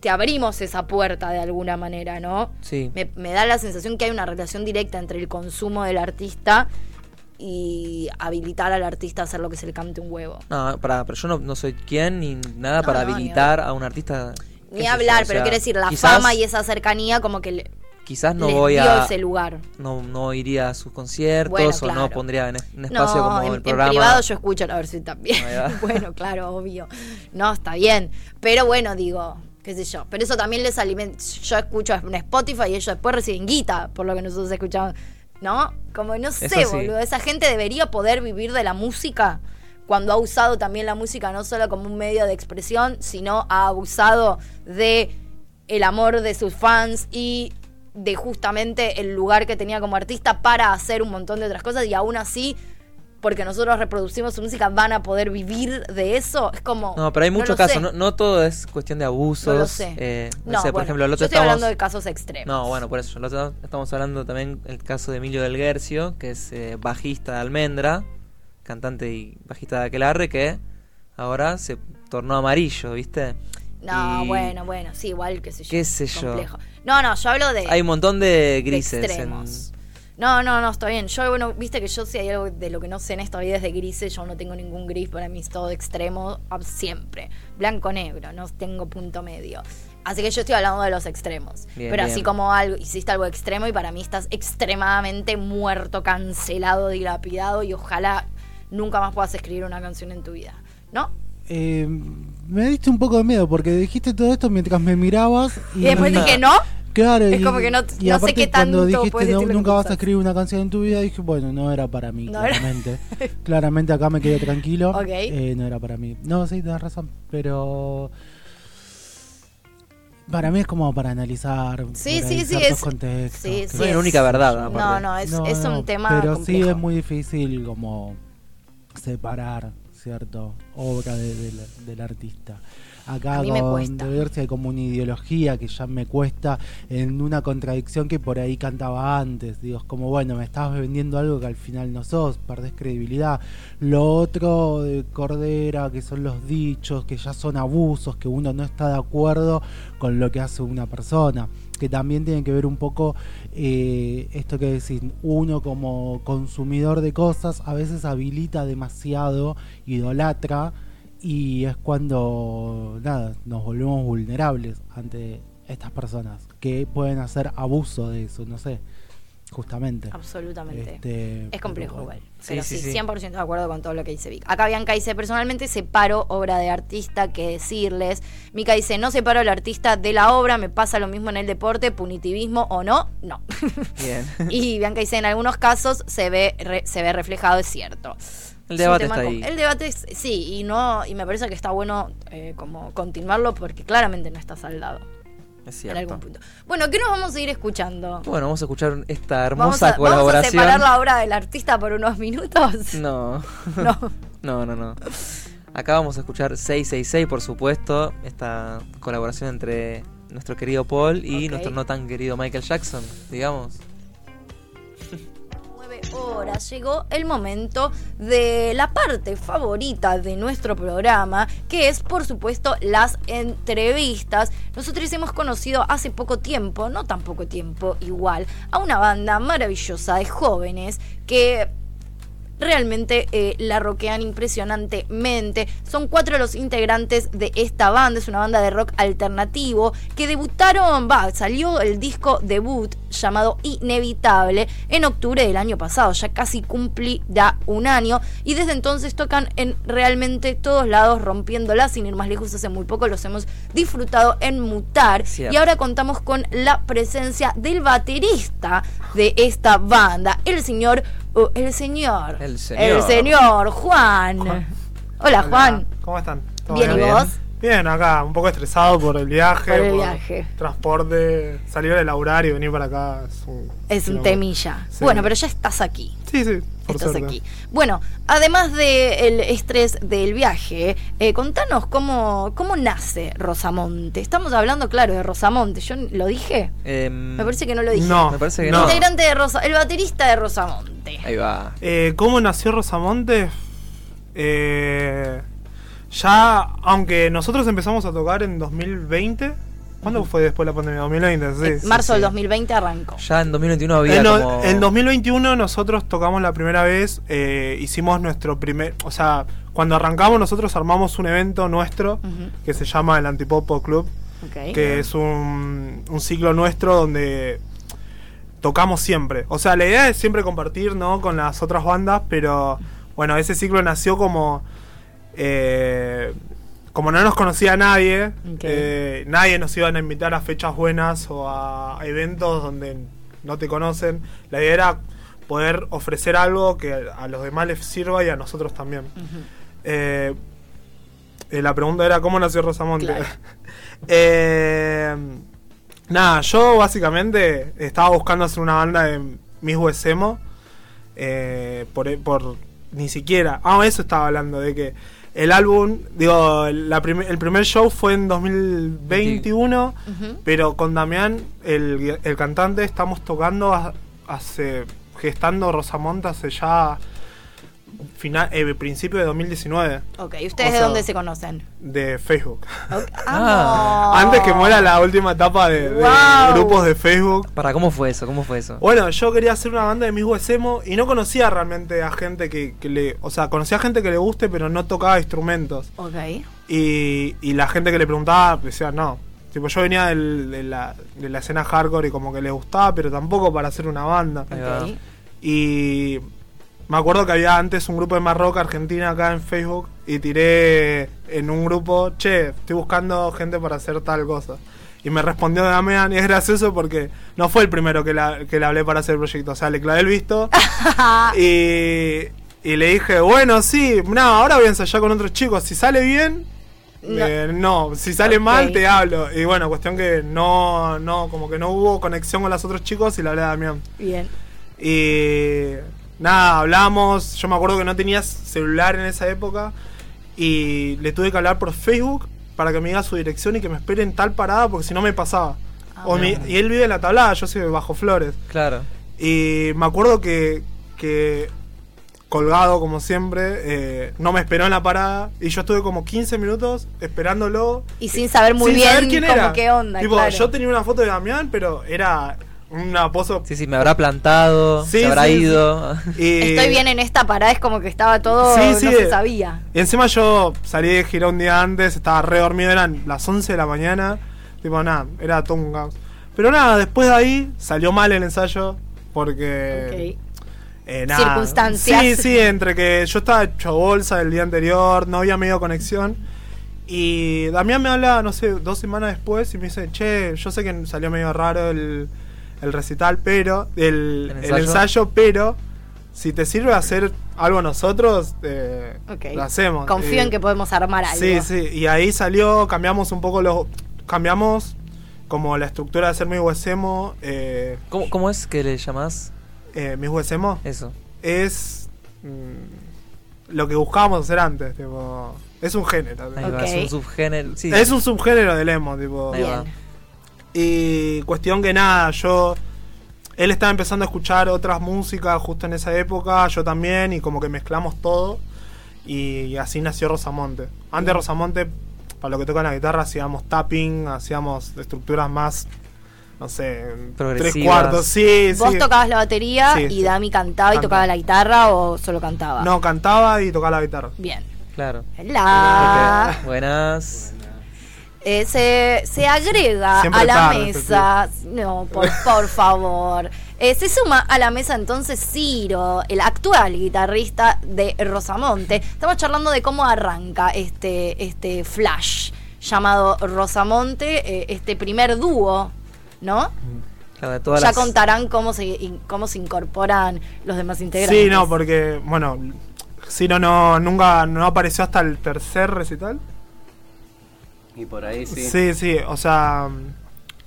te abrimos esa puerta de alguna manera, ¿no? Sí. Me, me da la sensación que hay una relación directa entre el consumo del artista y habilitar al artista a hacer lo que se le cante un huevo. No, para, pero yo no, no soy quien ni nada No, para no, ni habilitar a un artista. Ni hablar, yo, o pero quiero decir, la quizás- fama y esa cercanía como que le, Quizás no les voy a. ese lugar. No, no iría a sus conciertos Bueno, o no pondría en, en espacio no, como en, el en programa. privado yo escucho la versión también. Bueno, claro, obvio. No, está bien. Pero bueno, digo, qué sé yo. Pero eso también les alimenta. Yo escucho en Spotify y ellos después reciben guita por lo que nosotros escuchamos. ¿No? Como no sé, sí. boludo. Esa gente debería poder vivir de la música cuando ha usado también la música no solo como un medio de expresión, sino ha abusado de el amor de sus fans y de justamente el lugar que tenía como artista para hacer un montón de otras cosas y aún así porque nosotros reproducimos su música van a poder vivir de eso es como No, pero hay muchos casos. No, no todo es cuestión de abusos. No lo sé. eh, no, No, sé, por ejemplo, el yo otro estoy estamos- hablando de casos extremos No, bueno, por eso. El otro estamos hablando también el caso de Emilio del Guercio, que es eh, bajista de Almendra, cantante y bajista de Aquelarre, que ahora se tornó amarillo, ¿viste? No Y bueno bueno sí igual que sé yo qué sé yo. complejo. no no yo hablo de Hay un montón de de grises. en- extremos. No, no, no, está bien. Yo, bueno, viste que yo si hay algo de lo que no sé en esta vida es de grises, yo no tengo ningún gris, para mí es todo extremo, ah, siempre. Blanco-negro, no tengo punto medio. Así que yo estoy hablando de los extremos. Bien, Pero así como algo, hiciste algo extremo y para mí estás extremadamente muerto, cancelado, dilapidado y ojalá nunca más puedas escribir una canción en tu vida. ¿No? Eh, me diste un poco de miedo porque dijiste todo esto mientras me mirabas y, Y después dije, ¿no? Claro, Es y, como que no- y no sé qué cuando tanto dijiste puedes no- nunca vas a escribir una canción en tu vida, dije, bueno, no era para mí, No era- claramente. claramente acá me quedé tranquilo. Ok. Eh, no era para mí. No, sí, tenés razón, pero para mí es como para analizar Sí, sí, sí, es- contextos, sí, sí, No es- una única verdad, No, aparte. no, es, no, es no, un tema Pero complejo. sí es muy difícil como separar, ¿cierto? Obra de- del artista. Acá con cuesta. De Versi hay como una ideología que ya me cuesta en una contradicción que por ahí cantaba antes. Digo, es como, bueno, me estabas vendiendo algo que al final no sos, perdés credibilidad. Lo otro de Cordera, que son los dichos, que ya son abusos, que uno no está de acuerdo con lo que hace una persona. Que también tiene que ver un poco eh, esto que decís, uno como consumidor de cosas a veces habilita demasiado, idolatra, y es cuando, nada, nos volvemos vulnerables ante estas personas que pueden hacer abuso de eso, no sé. justamente. Absolutamente. Este, Es complejo igual. Pero sí, sí, sí. 100% de acuerdo con todo lo que dice Vic. Acá Bianca dice, personalmente separo obra de artista que decirles. Mica dice, no separo al artista de la obra, me pasa lo mismo en el deporte, punitivismo o no, no. Bien. y Bianca dice, en algunos casos se ve, re- se ve reflejado, es cierto. El debate está ahí. El debate es, sí, y no y me parece que está bueno eh, como continuarlo porque claramente no está saldado Es en cierto. algún punto. Bueno, ¿qué nos vamos a ir escuchando? Bueno, vamos a escuchar esta ¿Vamos hermosa a, vamos a colaboración. separar la obra del artista por unos minutos? No. No. no, no, no. Acá vamos a escuchar 666, por supuesto, esta colaboración entre nuestro querido Paul y nuestro no tan querido Michael Jackson, digamos. 9 horas llegó el momento de la parte favorita de nuestro programa, que es por supuesto las entrevistas. Nosotros hemos conocido hace poco tiempo, no tan poco tiempo igual, a una banda maravillosa de jóvenes que realmente eh, la roquean impresionantemente. Son cuatro los integrantes de esta banda, es una banda de rock alternativo que debutaron, va, salió el disco debut llamado Inevitable en octubre del año pasado, ya casi cumplirá un año y desde entonces tocan en realmente todos lados rompiéndola, sin ir más lejos hace muy poco los hemos disfrutado en Mutar Cierto. y ahora contamos con la presencia del baterista de esta banda, el señor uh, el señor El señor. el señor Juan. Juan. Hola, Juan. ¿Cómo están? ¿Todo Bien, ¿y bien? vos? Bien, acá, un poco estresado por el viaje. Por el viaje. Transporte, salir de laburar y venir para acá es un... Es un temilla. Sí. Bueno, pero ya estás aquí. Sí, sí, por estás suerte. aquí. Bueno, además del estrés del viaje, eh, contanos cómo, cómo nace Rosamonte. Estamos hablando, claro, de Rosamonte. ¿Yo lo dije? Em, Me parece que no lo dije. No, Me parece que no. no. Integrante de Rosa, el baterista de Rosamonte. Ahí va. Eh, ¿Cómo nació Rosamonte? Eh, ya, aunque nosotros empezamos a tocar en 2020. ¿Cuándo fue después de la pandemia? 2020, sí. Marzo sí. del 2020 arrancó. Ya en 2021 había En, como... en 2021 nosotros tocamos la primera vez, eh, hicimos nuestro primer, o sea, cuando arrancamos nosotros armamos un evento nuestro que se llama el Antipopo Club, que es un, un ciclo nuestro donde tocamos siempre. O sea, la idea es siempre compartir, ¿no? Con las otras bandas, pero bueno, ese ciclo nació como... eh, como no nos conocía nadie, eh, nadie nos iban a invitar a fechas buenas o a eventos donde no te conocen. La idea era poder ofrecer algo que a los demás les sirva y a nosotros también. Eh, eh, la pregunta era cómo nació Rosamonte. Claro. Eh, nada, yo básicamente estaba buscando hacer una banda de Miss Huesemo. Eh, por, por ni siquiera. Ah, eso estaba hablando, de que el álbum, digo, la prim- el primer show fue en 2021, Ujú. pero con Damián, el, el cantante, estamos tocando ha- hace, gestando Rosamonte hace ya final, eh, principio de 2019, Ok, ¿y ustedes O de dónde se conocen? de Facebook. Ok. Ah. Ah, Antes que muera la última etapa de, de Wow. grupos de Facebook. Para, ¿cómo fue eso? ¿Cómo fue eso? Bueno, yo quería hacer una banda de mis huesemo y no conocía realmente a gente que, que le. O sea, conocía a gente que le guste, pero no tocaba instrumentos. Ok. Y, y la gente que le preguntaba decía no. Tipo, yo venía del- de, la, de la escena hardcore y como que le gustaba, pero tampoco para hacer una banda. Ahí va. ok. Y me acuerdo que había antes un grupo de más rock argentina acá en Facebook y tiré en un grupo, che, estoy buscando gente para hacer tal cosa. Y me respondió Damián y es gracioso porque no fue el primero que, la- que le hablé para hacer el proyecto. O sea, le clavé el visto y, y le dije, bueno, sí, no, ahora voy a ensayar con otros chicos. Si sale bien, No. eh, no. Si sale mal, te hablo. Y bueno, cuestión que no, no, como que no hubo conexión con los otros chicos y le hablé a Damián. Bien. Y nada, hablamos. Yo me acuerdo que no tenías celular en esa época. Y le tuve que hablar por Facebook para que me diga su dirección y que me espere en tal parada porque si no me pasaba. Ah, O mi- y él vive en la tablada, yo soy de Bajo Flores. Claro. Y me acuerdo que, que colgado como siempre, eh, no me esperó en la parada. Y yo estuve como 15 minutos esperándolo. Y sin saber muy sin bien saber quién cómo era. qué onda, Tipo, claro. yo tenía una foto de Damián, pero era una pozo. Sí, sí, me habrá plantado, Sí, se habrá sí, sí. ido. Estoy bien en esta parada, es como que estaba todo, Sí, sí, no se sabía. Y encima yo salí de gira un día antes, estaba re dormido, eran las 11 de la mañana. Tipo, nada, era todo un caos. Pero nada, después de ahí salió mal el ensayo. Porque. Ok. eh, nada. Circunstancias. Sí, sí, entre que yo estaba hecho bolsa el día anterior, no había medio conexión. Y Damián me habla, no sé, dos semanas después y me dice, che, yo sé que salió medio raro el, el recital, pero. El, ¿El el ensayo? pero. Si te sirve hacer algo nosotros, eh, lo hacemos. Confío Eh, en que podemos armar algo. Sí, sí, y ahí salió, cambiamos un poco los. Cambiamos como la estructura de hacer mi huesemo. Eh, ¿Cómo, cómo es que le llamás eh, mi huesemo eso? es mm, lo que buscábamos hacer antes, tipo. Es un género. Es un subgénero. Sí, Es un subgénero del emo, tipo. Bien. Y cuestión que nada, yo. Él estaba empezando a escuchar otras músicas justo en esa época, yo también, y como que mezclamos todo. Y, así nació Rosamonte. Antes Rosamonte, para lo que toca la guitarra, hacíamos tapping, hacíamos estructuras más, no sé, tres cuartos. Sí, Vos sí. tocabas la batería Sí, y sí. Dami cantaba y Cantaba. tocaba la guitarra o solo cantaba. No, cantaba y tocaba la guitarra. Bien. Claro. La. Buenas. Eh, se, se agrega Siempre a la tarde, mesa. No, por, por favor. Eh, se suma a la mesa entonces Ciro, el actual guitarrista de Rosamonte. Estamos charlando de cómo arranca este, este flash llamado Rosamonte, eh, este primer dúo, ¿no? Claro, de todas ya las- contarán cómo se, cómo se incorporan los demás integrantes. Sí, no, porque, bueno, Ciro no, nunca no apareció hasta el tercer recital. Y por ahí sí. Sí, sí, o sea.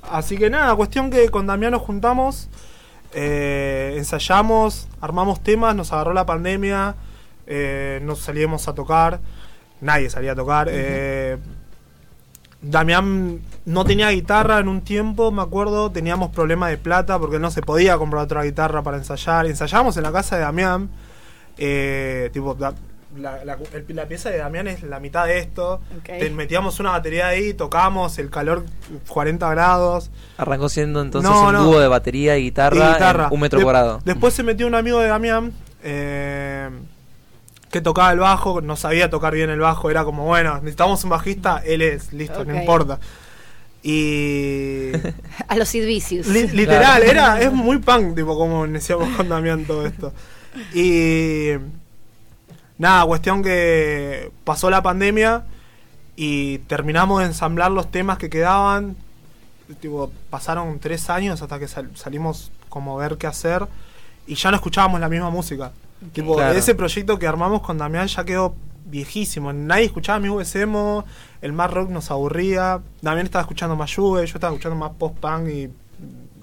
Así que nada, cuestión que con Damián nos juntamos, eh, ensayamos, armamos temas, nos agarró la pandemia, eh, nos salíamos a tocar, nadie salía a tocar. eh, Damián no tenía guitarra en un tiempo, me acuerdo, teníamos problemas de plata porque no se podía comprar otra guitarra para ensayar. Ensayábamos en la casa de Damián, eh, tipo, la, la- el- la pieza de Damián es la mitad de esto. Te- metíamos una batería ahí, tocamos, el calor 40 grados. Arrancó siendo entonces No, un no. dúo de batería y guitarra, y guitarra. en un metro De- cuadrado. Después se metió un amigo de Damián eh, que tocaba el bajo, no sabía tocar bien el bajo, era como, bueno, necesitamos un bajista, él es, listo, no importa. Y A los Sid Vicious. li- literal, era, es muy punk, tipo, como iniciamos con Damián todo esto. Y nada, cuestión que pasó la pandemia y terminamos de ensamblar los temas que quedaban. Tipo, pasaron tres años hasta que sal- salimos como a ver qué hacer y ya no escuchábamos la misma música. Tipo, Claro. ese proyecto que armamos con Damián ya quedó viejísimo. Nadie escuchaba mi VSemo, el más rock nos aburría. Damián estaba escuchando más Juve, yo estaba escuchando más post-punk y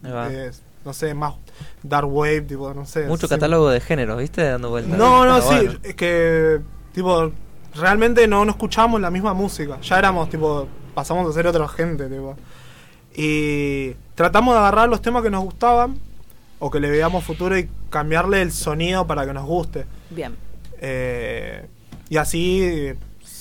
Ahí va. eh, no sé, más dark wave, tipo, no sé. Mucho sí. catálogo de género, ¿viste? Dando vueltas. No, no, sí, bueno. es que tipo realmente no, no escuchamos la misma música. Ya éramos tipo pasamos a ser otra gente, tipo. Y tratamos de agarrar los temas que nos gustaban o que le veíamos futuro y cambiarle el sonido para que nos guste. Bien. Eh, y así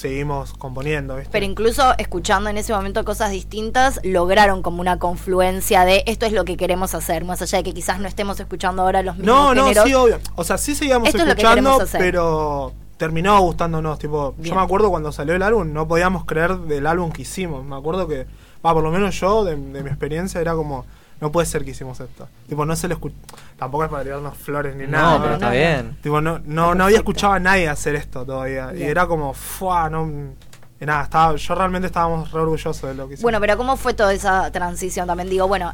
seguimos componiendo, ¿viste? Pero incluso escuchando en ese momento cosas distintas, lograron como una confluencia de esto es lo que queremos hacer, más allá de que quizás no estemos escuchando ahora los mismos No, no, sí, obvio. O sea, sí seguíamos es escuchando, pero terminó gustándonos. Tipo, Bien. yo me acuerdo cuando salió el álbum, no podíamos creer del álbum que hicimos. Me acuerdo que, va, por lo menos yo, de, de mi experiencia, era como, no puede ser que hicimos esto. Tipo, no se le escucha. Tampoco es para tirarnos flores ni No, nada. pero no, está no. bien. Tipo, no, no, no había escuchado a nadie hacer esto todavía. Y era como, fuá, no. Y nada, estaba, yo realmente estábamos re orgullosos de lo que hicimos. Bueno, pero ¿cómo fue toda esa transición? También digo, bueno,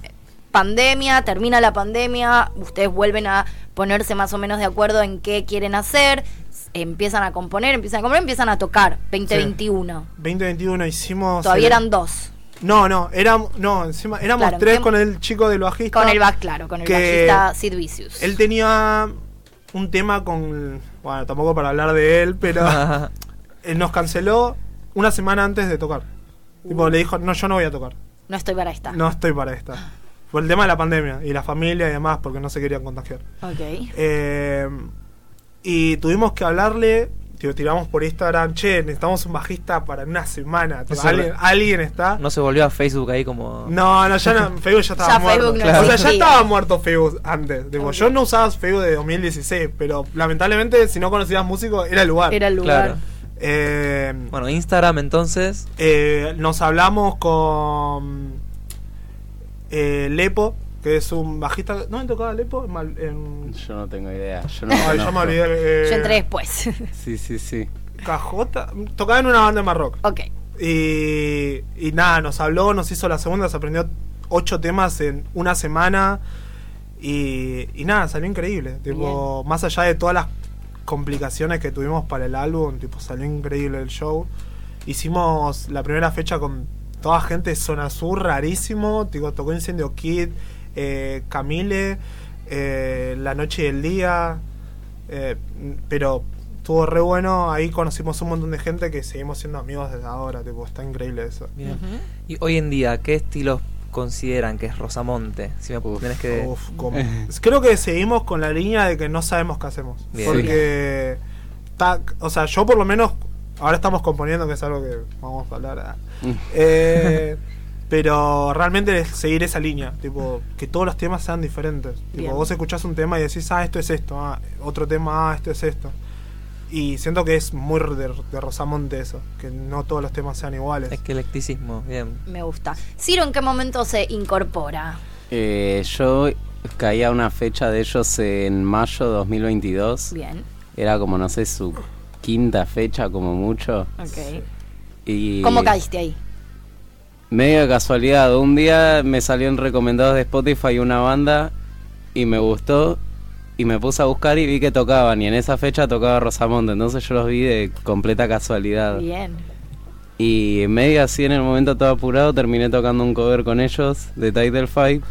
pandemia, termina la pandemia, ustedes vuelven a ponerse más o menos de acuerdo en qué quieren hacer, empiezan a componer, empiezan a componer, empiezan a tocar, 2021. 2021 hicimos. Todavía el- eran dos. No, no, éramos, no, encima, éramos Claro, tres ¿qué- con el chico del bajista. Con el back, claro, con el que bajista Sid Vicious. Él tenía un tema con. Bueno, tampoco para hablar de él, pero él nos canceló una semana antes de tocar. Tipo, le dijo, no, yo no voy a tocar. No estoy para esta. No estoy para esta. Por el tema de la pandemia y la familia y demás, porque no se querían contagiar. Ok. Eh, y tuvimos que hablarle, tiramos por Instagram, che, necesitamos un bajista para una semana. ¿alguien, está? No se volvió a Facebook ahí como. No, no, ya no, Facebook ya estaba Ya muerto. Facebook no o sea, ya estaba muerto Facebook antes. Yo no usaba Facebook de 2016, pero lamentablemente si no conocías músicos era el lugar. Era el lugar. Claro. Eh, Bueno, Instagram entonces. eh, nos hablamos con eh, Lepo, que es un bajista. ¿No me tocaba Alepo? En Mal- en- Yo no tengo idea. Yo no Ay, yo me olvidé. eh, Yo entré después. Sí, sí, sí. Cajota. Tocaba en una banda de Marrock. ok. Y, y nada, nos habló, nos hizo la segunda, se aprendió ocho temas en una semana. Y, y nada, salió increíble. Tipo, más allá de todas las complicaciones que tuvimos para el álbum, tipo, salió increíble el show. Hicimos la primera fecha con toda gente de Zona Sur, rarísimo. Tipo, tocó Incendio Kid, eh, Camille, eh, La Noche y el Día. eh, pero estuvo re bueno. Ahí conocimos un montón de gente que seguimos siendo amigos desde ahora. Tipo, está increíble eso. Bien. Y hoy en día, ¿qué estilos consideran que es Rosamonte? Si me Uf. tenés que... Uf, como- Creo que seguimos con la línea de que no sabemos qué hacemos. Bien. Porque, o sea, yo por lo menos, ahora estamos componiendo, que es algo que vamos a hablar. ah. Eh, pero realmente es seguir esa línea, tipo, que todos los temas sean diferentes. Tipo, Bien. vos escuchás un tema y decís, ah, esto es esto, ah, otro tema, ah, esto es esto. Y siento que es muy de, de Rosamonte eso, que no todos los temas sean iguales. Eclecticismo, bien. Me gusta. Ciro, ¿en qué momento se incorpora? Eh, yo caí a una fecha de ellos en mayo 2022. Bien. Era como, no sé, su quinta fecha como mucho. Ok. Y ¿Cómo caíste ahí? Medio de casualidad, un día me salió en recomendados de Spotify una banda y me gustó y me puse a buscar y vi que tocaban y en esa fecha tocaba Rosamonte, entonces yo los vi de completa casualidad. Bien. Y medio así en el momento todo apurado terminé tocando un cover con ellos de Title Five.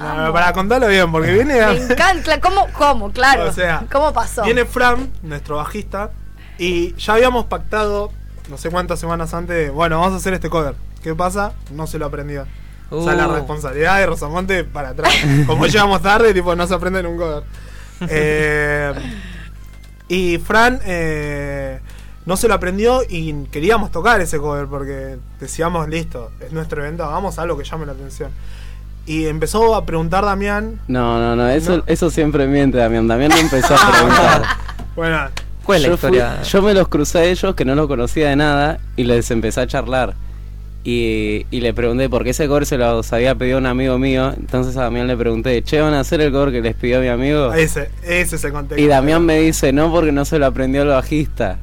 Ah, para contarlo bien, porque viene a- Me encanta. ¿Cómo? ¿Cómo? Claro. O sea, ¿Cómo pasó? Viene Fran, nuestro bajista, y ya habíamos pactado, no sé cuántas semanas antes, bueno, vamos a hacer este cover. ¿Qué pasa? No se lo aprendió. O sea, la Uh. responsabilidad de Rosamonte para atrás. Como llegamos tarde, tipo, no se aprende en un cover. Eh, y Fran eh, no se lo aprendió y queríamos tocar ese cover porque decíamos, listo, es nuestro evento, hagamos algo que llame la atención. Y empezó a preguntar Damián, No, no, no, eso, No. eso siempre miente Damián. Damián me empezó a preguntar. bueno, ¿Cuál es la yo, fui- historia? yo me los crucé a ellos que no los conocía de nada y les empecé a charlar. Y, y le pregunté por qué ese cover se los había pedido un amigo mío. Entonces a Damián le pregunté, che, ¿van a hacer el cover que les pidió mi amigo? ese, ese es el contexto. Y Damián me dice, no, porque no se lo aprendió el bajista.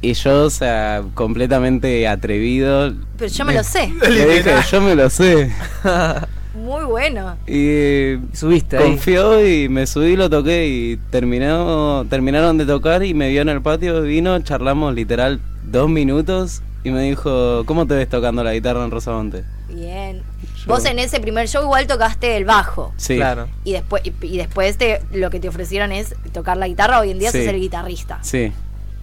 Y yo, o sea, completamente atrevido, Pero yo me lo sé. le dije, yo me lo sé. Muy bueno. Y Subiste ahí. confió y me subí, lo toqué y terminó, terminaron de tocar y me vio en el patio, vino, charlamos literal dos minutos y me dijo, ¿cómo te ves tocando la guitarra en Rosamonte? Bien. Yo- Vos en ese primer show igual tocaste el bajo. Sí, Claro. Y después, y, y después te, lo que te ofrecieron es tocar la guitarra. Hoy en día Sí. sos el guitarrista. sí.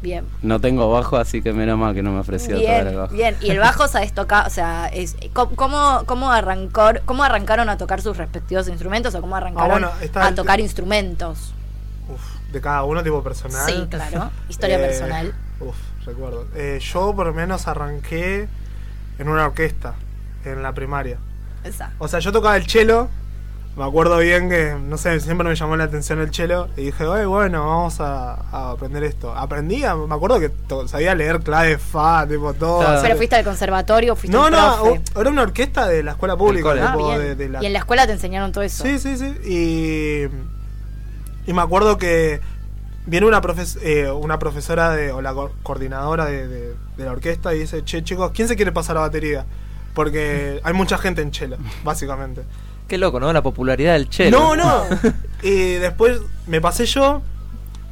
Bien. No tengo bajo, así que menos mal que no me ofreció tocar el Bien, bajo. bien. Y el bajo sabes tocar, o sea, es, ¿cómo, cómo, arrancó, ¿cómo arrancaron a tocar sus respectivos instrumentos o cómo arrancaron bueno, está a tocar instrumentos? Uf, de cada uno, tipo personal. Sí, claro. Historia Eh, personal. Uf, recuerdo. Eh, yo por lo menos arranqué en una orquesta, en la primaria. Esa. O sea, yo tocaba el cello. Me acuerdo bien que, no sé, siempre me llamó la atención el cello. Y dije, "Oye, bueno, vamos a, a aprender esto. Aprendí, a- me acuerdo que to- sabía leer clave fa, tipo todo. Claro. ¿Pero fuiste al conservatorio? ¿Fuiste No, no, profe? era una orquesta de la escuela pública. cole. Ah, tipo, bien. de- de la- Y en la escuela te enseñaron todo eso. Sí, sí, sí. Y, y me acuerdo que viene una, profes- eh, una profesora de, o la co- coordinadora de, de- de la orquesta y dice, che, chicos, ¿quién se quiere pasar la batería? Porque hay mucha gente en chelo, básicamente. Qué loco, ¿no? La popularidad del chelo. No, no. y después me pasé yo.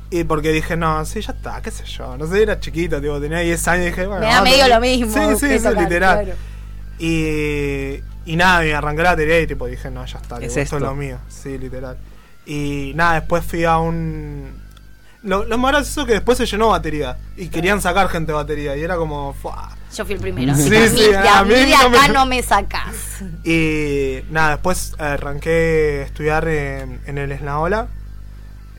Y porque dije, no, sí, ya está, qué sé yo. No sé, era chiquito, tipo, tenía 10 años y dije, bueno. Me da a medio lo mismo. Sí, sí, sí, tocar, literal. claro. Y, y nada, me arranqué la batería y tipo dije, no, ya está, Es tipo, esto esto. es lo mío. Sí, literal. Y nada, después fui a un... Lo, lo más gracioso es que después se llenó batería. Y querían sacar gente de batería. Y era como... ¡fua! Yo fui el primero. Sí, sí, de a mí de no me- acá no me sacás. Y nada, después arranqué a estudiar en, en el Esnaola.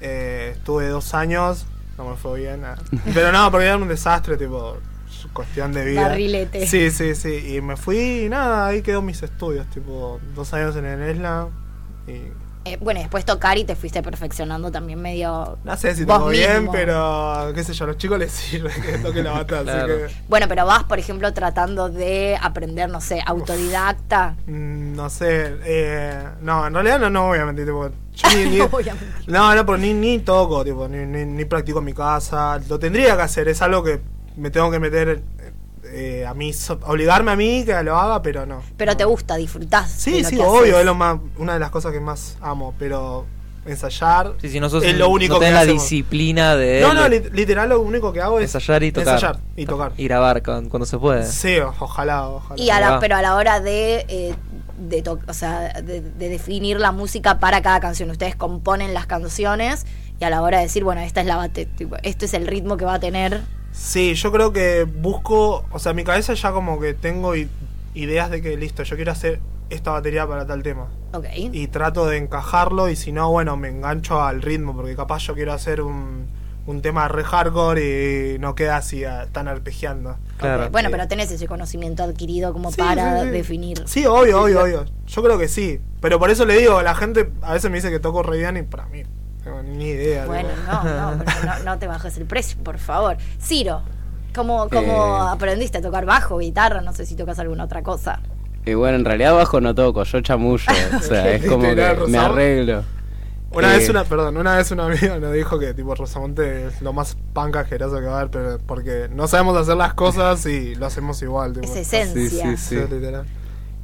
Eh, estuve dos años, no me fue bien. nada. Pero no, porque era un desastre, tipo, cuestión de vida. Barrilete. Sí, sí, sí. Y me fui y nada, ahí quedó mis estudios, tipo, dos años en el ESLA. Y Eh, bueno, y después tocar y te fuiste perfeccionando también medio. No sé si toco bien, pero qué sé yo, a los chicos les sirve que toque la bata, Claro. así que Bueno, pero vas, por ejemplo, tratando de aprender, no sé, autodidacta. mm, no sé, eh, no, en realidad no, no voy a mentir, tipo, yo ni, ni- No voy a mentir. no, no, pero ni, ni toco, tipo, ni, ni, ni practico en mi casa, lo tendría que hacer, es algo que me tengo que meter eh, a mí, so- obligarme a mí que lo haga, pero no. Pero te gusta, disfrutás. Sí, de lo sí, que obvio, haces. es lo más, una de las cosas que más amo, pero ensayar Sí, si no sos es lo único no que la hacemos. disciplina de No, no, literal lo único que hago es ensayar y tocar. ensayar y tocar. Y grabar con- cuando se puede. Sí, ojalá, ojalá. Y a la- pero a la hora de, eh, de, to- o sea, de, de definir la música para cada canción, ustedes componen las canciones y a la hora de decir, bueno, esta es la bate, tipo, este es el ritmo que va a tener. Sí, yo creo que busco, o sea, en mi cabeza ya como que tengo ideas de que listo, yo quiero hacer esta batería para tal tema. Ok. Y trato de encajarlo y si no, bueno, me engancho al ritmo, porque capaz yo quiero hacer un, un tema re hardcore y no queda así ah, tan arpegiando. Claro. ok. Bueno, pero tenés ese conocimiento adquirido como Sí, para sí, sí. definir. Sí, obvio, obvio, obvio. Yo creo que sí. Pero por eso le digo, la gente a veces me dice que toco re bien y para mí, tengo ni idea. Bueno, no, no, pero no, no te bajes el precio, por favor. Ciro, ¿cómo, cómo Eh. aprendiste a tocar bajo, guitarra? No sé si tocas alguna otra cosa. Y bueno, en realidad bajo no toco, yo chamullo. O sea, es como que me arreglo. Una Eh, vez una, perdón, una vez un amigo nos dijo que tipo Rosamonte es lo más punk asqueroso que va a haber, pero porque no sabemos hacer las cosas y lo hacemos igual, tipo. Es esencia. sí, Sí, literal.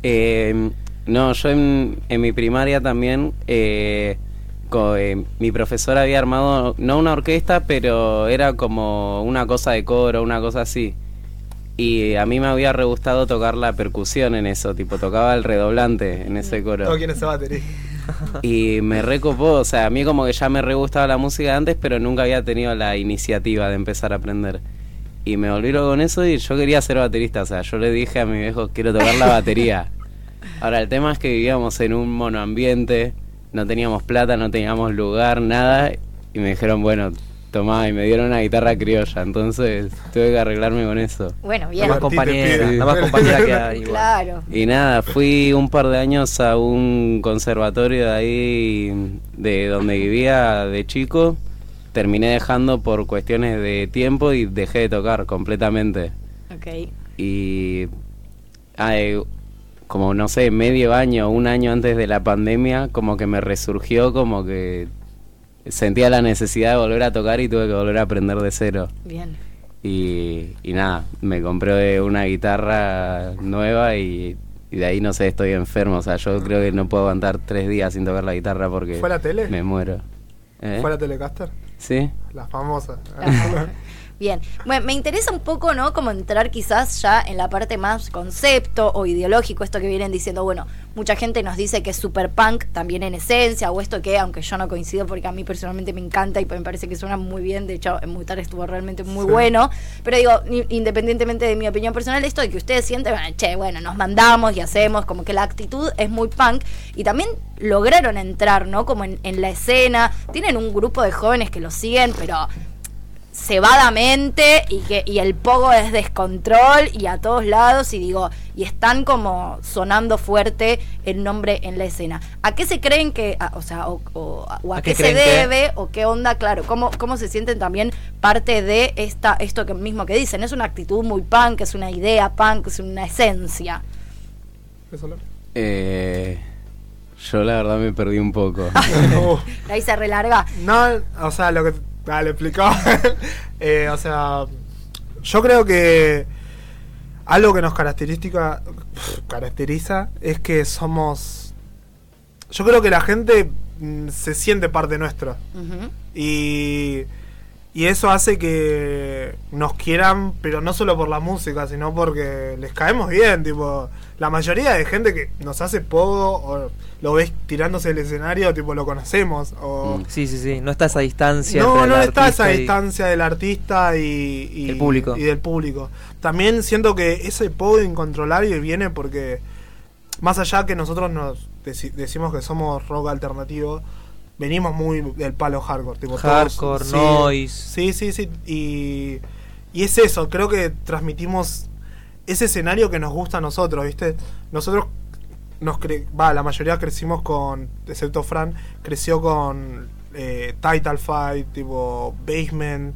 Eh, no, yo en, en mi primaria también, eh, eh, mi profesor había armado, no una orquesta, pero era como una cosa de coro, una cosa así. Y a mí me había re gustado tocar la percusión en eso, tipo tocaba el redoblante en ese coro. Quién es batería. Y me recopó, o sea, a mí como que ya me re gustaba la música antes, pero nunca había tenido la iniciativa de empezar a aprender. Y me volví con eso y yo quería ser baterista, o sea, yo le dije a mi viejo, quiero tocar la batería. Ahora, el tema es que vivíamos en un monoambiente, no teníamos plata, no teníamos lugar, nada, y me dijeron, bueno, tomá, y me dieron una guitarra criolla, entonces tuve que arreglarme con eso. Bueno, La bien. más Martín te compañera, la más compañera que hay. Claro. Y nada, fui un par de años a un conservatorio de ahí, de donde vivía de chico. Terminé dejando por cuestiones de tiempo y dejé de tocar completamente. Ok. Y ay, como no sé, medio año, un año antes de la pandemia, como que me resurgió, como que sentía la necesidad de volver a tocar y tuve que volver a aprender de cero. Bien. Y, y nada, me compré una guitarra nueva y, y de ahí no sé, estoy enfermo. O sea, yo creo que no puedo aguantar tres días sin tocar la guitarra porque ¿Fue la tele? me muero. ¿Eh? ¿Fue la Telecaster? ¿Sí? La famosa. Bien. Bueno, me interesa un poco, ¿no? Como entrar quizás ya en la parte más concepto o ideológico, esto que vienen diciendo, bueno, mucha gente nos dice que es super punk también en esencia, o esto que, aunque yo no coincido porque a mí personalmente me encanta y me parece que suena muy bien, de hecho en Mutar estuvo realmente muy Sí. bueno, pero digo, independientemente de mi opinión personal, esto de que ustedes sienten, bueno, che, bueno, nos mandamos y hacemos, como que la actitud es muy punk y también lograron entrar, ¿no? Como en, en la escena, tienen un grupo de jóvenes que lo siguen, pero cebadamente y que y el pogo es descontrol y a todos lados y digo y están como sonando fuerte el nombre en la escena. A qué se creen que a- o sea o, o- o a, ¿A qué, qué se que- debe o qué onda claro cómo cómo se sienten también parte de esta esto que mismo que dicen es una actitud muy punk es una idea punk es una esencia. Eh, yo la verdad me perdí un poco. Ahí se relarga. No, o sea, lo que. Ah, le explicaba. Eh, o sea, yo creo que algo que nos característica, caracteriza es que somos. Yo creo que la gente mm, se siente parte nuestra. Y, y eso hace que nos quieran, pero no solo por la música, sino porque les caemos bien. Tipo, la mayoría de gente que nos hace poco o lo ves tirándose del escenario, tipo, lo conocemos. O, Mm. Sí, sí, sí. No está esa distancia. no, no está esa y- distancia del artista y, y- El público. y del público. También siento que ese pogo incontrolable viene porque, más allá que nosotros nos deci- decimos que somos rock alternativo, venimos muy del palo hardcore. Tipo, todos- Hardcore, sí, noise. Sí, sí, sí. Y, y es eso, creo que transmitimos ese escenario que nos gusta a nosotros, ¿viste? Nosotros nos cre- va, la mayoría crecimos con, excepto Fran, creció con eh, Title Fight, tipo Basement,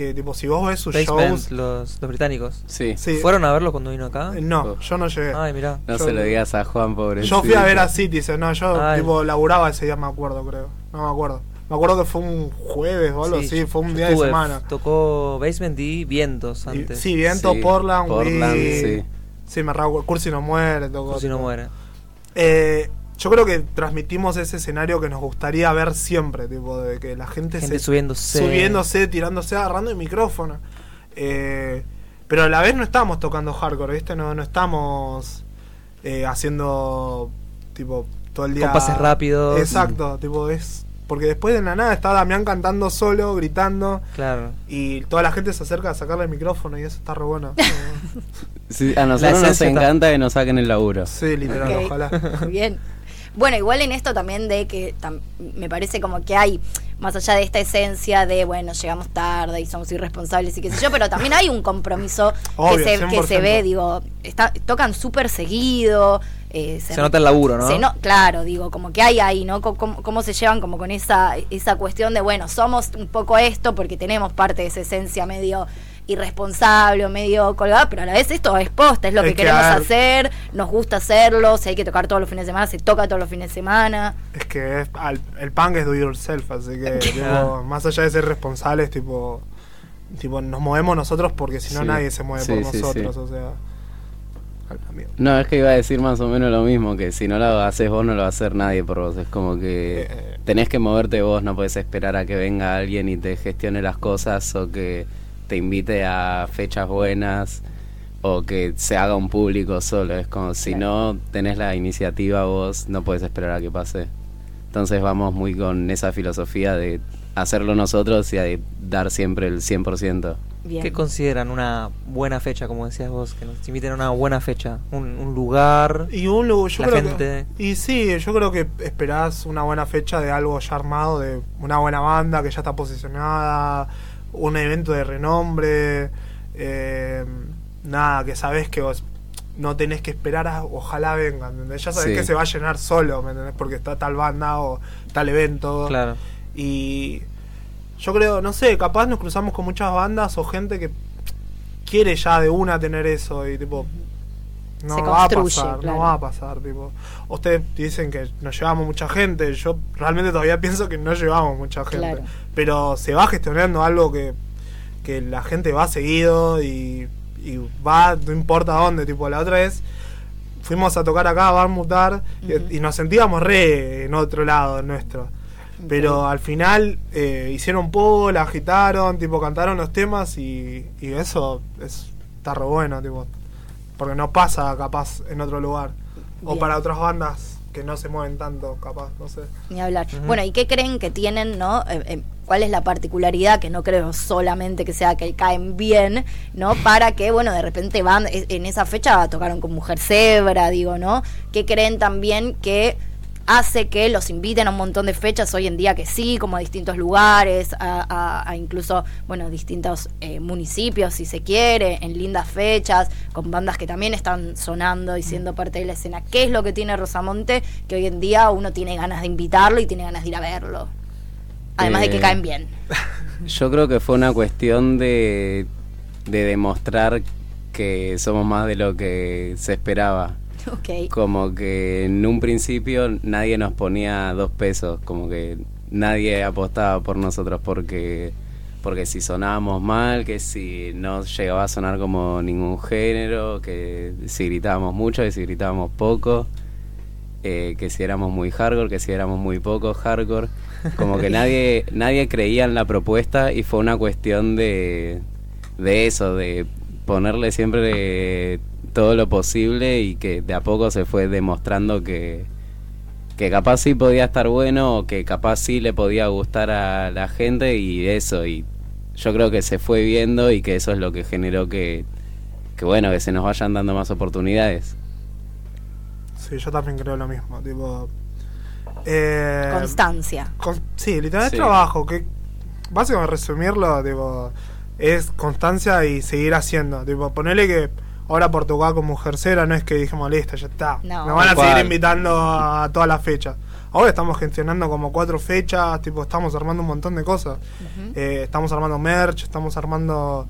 que tipo si vos ves sus Basement, shows, los, los británicos. Sí. sí, ¿Fueron a verlo cuando vino acá? eh, no, yo no llegué. Ay, mirá. No Yo- se lo digas a Juan, pobre. Yo fui a ver a Citizen, no, yo Ay. tipo laburaba ese día, me acuerdo, creo. No me acuerdo. Me acuerdo que fue un jueves o algo Sí, así, yo fue un día de semana. Tocó Basement y Vientos Y- antes. sí, Viento, Sí, Portland, Portland, Wii. sí. Sí, me rago, Cursi no muere, tocó. Por si no muere. Eh, yo creo que transmitimos ese escenario que nos gustaría ver siempre, tipo, de que la gente, Gente se, subiéndose. subiéndose, tirándose, agarrando el micrófono. Eh, pero a la vez no estamos tocando hardcore, ¿viste? No, no estamos eh, haciendo, tipo, todo el día... Compases rápidos. Exacto, tipo, es... Porque después de la nada está Damián cantando solo, gritando, Claro. y toda la gente se acerca a sacarle el micrófono y eso está re bueno. Sí, a nosotros nos encanta que nos saquen el laburo. sí, literal, Ok, ojalá. Bien. Bueno, igual en esto también de que tam- me parece como que hay, más allá de esta esencia de, bueno, llegamos tarde y somos irresponsables y qué sé yo, pero también hay un compromiso Obvio, que, se, que se 100%. ve, digo, está, tocan súper seguido. eh, Se nota el laburo, ¿no? se no- claro, digo, como que hay ahí, ¿no? Cómo, cómo se llevan como con esa, esa cuestión de, bueno, somos un poco esto porque tenemos parte de esa esencia medio irresponsable o medio colgada, pero a la vez esto es posta, es lo Es que que, queremos hacer, nos gusta hacerlo, si hay que tocar todos los fines de semana, se toca todos los fines de semana. Es que es- al- el punk es do yourself, así que tipo, más allá de ser responsables, tipo, tipo nos movemos nosotros porque si no Sí. nadie se mueve Sí, por sí, nosotros, sí. o sea. No, es que iba a decir más o menos lo mismo, que si no lo haces vos no lo va a hacer nadie por vos. Es como que Eh. tenés que moverte vos, no podés esperar a que venga alguien y te gestione las cosas o que te invite a fechas buenas o que se haga un público solo. Es como si no tenés la iniciativa vos, no podés esperar a que pase. Entonces vamos muy con esa filosofía de hacerlo nosotros y de dar siempre el 100%. Bien. ¿Qué consideran una buena fecha, como decías vos? Que nos inviten a una buena fecha. Un, un lugar. Y un lugar, yo La creo gente- que, y sí, yo creo que esperás una buena fecha de algo ya armado, de una buena banda que ya está posicionada, un evento de renombre, eh, nada, que sabés que vos no tenés que esperar a ojalá vengan, ¿entendés? Ya sabés Sí. que se va a llenar solo, ¿me entendés? Porque está tal banda o tal evento. Claro. Y yo creo, no sé, capaz nos cruzamos con muchas bandas o gente que quiere ya de una tener eso y tipo no Se va a pasar, claro. no va a pasar, tipo. Ustedes dicen que nos llevamos mucha gente, yo realmente todavía pienso que no llevamos mucha gente, Claro. pero se va gestionando algo que, que la gente va seguido y, y va, no importa dónde, tipo la otra vez fuimos a tocar acá a Bar Mutar y- nos sentíamos re en otro lado nuestro. Pero al final eh, hicieron pole, agitaron, tipo cantaron los temas y, y eso es, está re bueno, tipo, porque no pasa capaz en otro lugar. O para otras bandas que no se mueven tanto, capaz, no sé. Ni hablar. Bueno, ¿y qué creen que tienen, no? Eh, eh, ¿Cuál es la particularidad? Que no creo solamente que sea que caen bien, ¿no? Para que, bueno, de repente van, eh, en esa fecha tocaron con Mujer Zebra, digo, ¿no? ¿Qué creen también que hace que los inviten a un montón de fechas hoy en día que sí, como a distintos lugares, a, a- a incluso, bueno, distintos eh, municipios, si se quiere, en lindas fechas, con bandas que también están sonando y siendo parte de la escena. ¿Qué es lo que tiene Rosamonte que hoy en día uno tiene ganas de invitarlo y tiene ganas de ir a verlo? Además de que Eh, caen bien. Yo creo que fue una cuestión de, de demostrar que somos más de lo que se esperaba. Como que en un principio nadie nos ponía dos pesos, como que nadie apostaba por nosotros porque porque si sonábamos mal, que si no llegaba a sonar como ningún género, que si gritábamos mucho, que si gritábamos poco, eh, que si éramos muy hardcore, que si éramos muy poco hardcore, como que nadie nadie creía en la propuesta y fue una cuestión de de eso, de ponerle siempre todo lo posible y que de a poco se fue demostrando que, que capaz sí podía estar bueno o que capaz sí le podía gustar a la gente y eso. Y yo creo que se fue viendo y que eso es lo que generó que, que bueno, que se nos vayan dando más oportunidades. Sí, yo también creo lo mismo, tipo... eh, Constancia. con- sí, literal es Sí. trabajo, que básicamente resumirlo, tipo, es constancia y seguir haciendo, tipo, ponerle que ahora por tocar con Mujercera no es que dijimos listo, ya está. No. Nos van a seguir invitando a todas las fechas. Ahora estamos gestionando como cuatro fechas, tipo estamos armando un montón de cosas. Eh, estamos armando merch, estamos armando...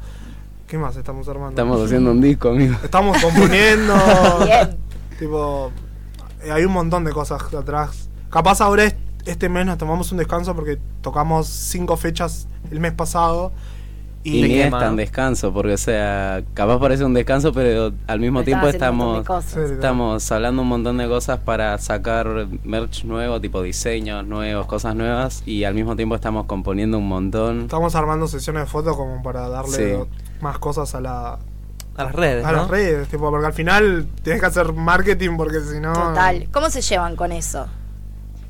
¿Qué más estamos armando? Estamos haciendo un disco, amigo. Estamos componiendo. Bien. Tipo, eh, hay un montón de cosas atrás. Capaz ahora es- este mes nos tomamos un descanso porque tocamos cinco fechas el mes pasado. Y Y, ni es tan descanso, porque o sea, capaz parece un descanso, pero al mismo tiempo estamos estamos hablando un montón de cosas para sacar merch nuevo, tipo diseños nuevos, cosas nuevas, y al mismo tiempo estamos componiendo un montón. estamos armando sesiones de fotos como para darle Sí. más cosas a la A las redes, a ¿no? las redes, tipo, porque al final tienes que hacer marketing porque si no Total. ¿Cómo se llevan con eso?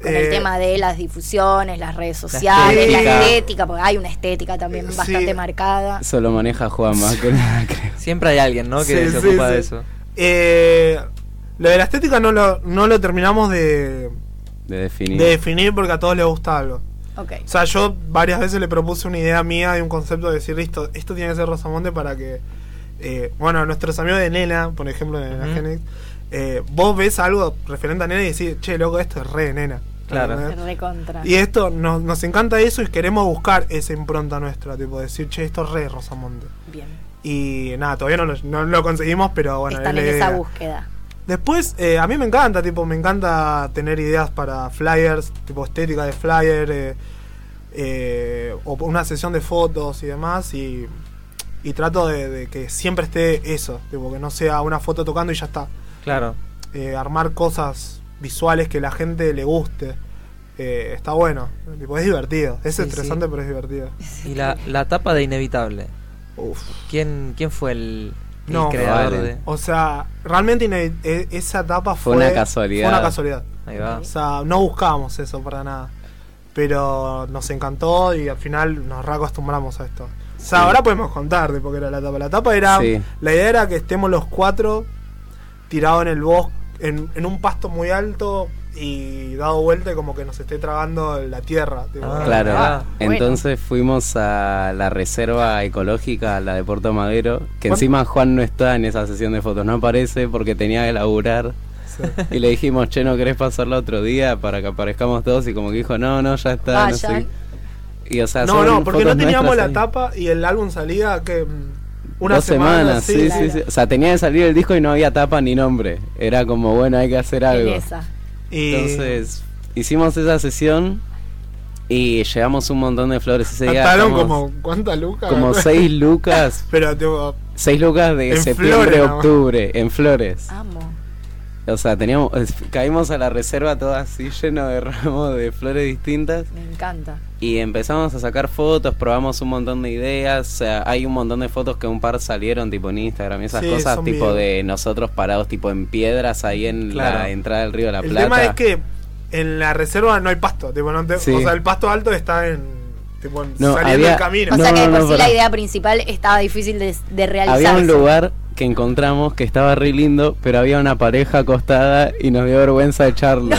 Con Eh, el tema de las difusiones, las redes sociales, la estética. estética, porque hay una estética también Sí. bastante marcada. Eso lo maneja Juan más que nada, creo. Siempre hay alguien, ¿no? Que Sí, se sí, ocupa sí. de eso. Eh, lo de la estética no lo, no lo terminamos de, De definir. de definir porque a todos les gusta algo. O sea, yo varias veces le propuse una idea mía de un concepto de decir, listo, esto tiene que ser Rosamonte para que, eh, bueno, nuestros amigos de Nena, por ejemplo, de Nena. Genix, eh, vos ves algo referente a Nena y decís, che, loco, esto es re de Nena. Claro. ¿Entendés? Recontra. Y esto, nos, nos encanta eso y queremos buscar esa impronta nuestra, tipo, decir, che, esto es re Rosamonte. Bien. Y nada, todavía no lo, no lo conseguimos, pero bueno, Están es en esa búsqueda. Después, eh, a mí me encanta, tipo, me encanta tener ideas para flyers, tipo estética de flyer, eh, eh, o una sesión de fotos y demás, y, y trato de, de que siempre esté eso, tipo, que no sea una foto tocando y ya está. Claro. Eh, armar cosas visuales que la gente le guste. eh, está bueno, tipo, es divertido, es Sí, estresante sí. pero es divertido. Y la, la tapa de Inevitable. Uf. ¿Quién, quién fue el, el No, creador vale. de...? O sea, realmente e- esa etapa Fue fue, una casualidad. Fue una casualidad. Ahí va. O sea, no buscábamos eso para nada. Pero nos encantó y al final nos reacostumbramos a esto. O sea, Sí. ahora podemos contar de por qué era la etapa. La etapa era. Sí. La idea era que estemos los cuatro tirados en el bosque, en, en un pasto muy alto y dado vuelta y como que nos esté tragando la tierra. tipo. Ah, Claro, Ah, bueno. entonces fuimos a la reserva ecológica, la de Puerto Madero, que ¿Cuán- encima Juan no está en esa sesión de fotos, no aparece porque tenía que laburar. Sí. Y le dijimos, che, ¿no querés pasarla otro día para que aparezcamos todos? Y como que dijo, no, no, ya está, no Vayan. sé. Y o sea, No, no, porque no teníamos la ahí. tapa y el álbum salía que. Una Dos semana, semanas, sí, sí, claro. sí. O sea, tenía que salir el disco y no había tapa ni nombre. Era como, bueno, hay que hacer En algo. esa. Entonces, hicimos esa sesión y llevamos un montón de flores ese día. gastaron como. ¿Cuántas lucas? como seis lucas. Pero, tipo. Seis lucas de septiembre flores, octubre, en flores. Amo. O sea, teníamos, caímos a la reserva todo así lleno de ramos de flores distintas. Me encanta. Y empezamos a sacar fotos, probamos un montón de ideas. O sea, hay un montón de fotos que un par salieron tipo en Instagram y esas Sí, cosas, tipo de nosotros parados tipo en piedras ahí en Claro. la entrada del río de la El Plata. tema es que en la reserva no hay pasto. Tipo, no te- Sí. O sea, el pasto alto está en. Tipo, en- No, saliendo había- del camino. O No, sea que de por no, sí la idea principal estaba difícil de, de realizar. Había un lugar que encontramos que estaba re lindo, pero había una pareja acostada y nos dio vergüenza Chiqui,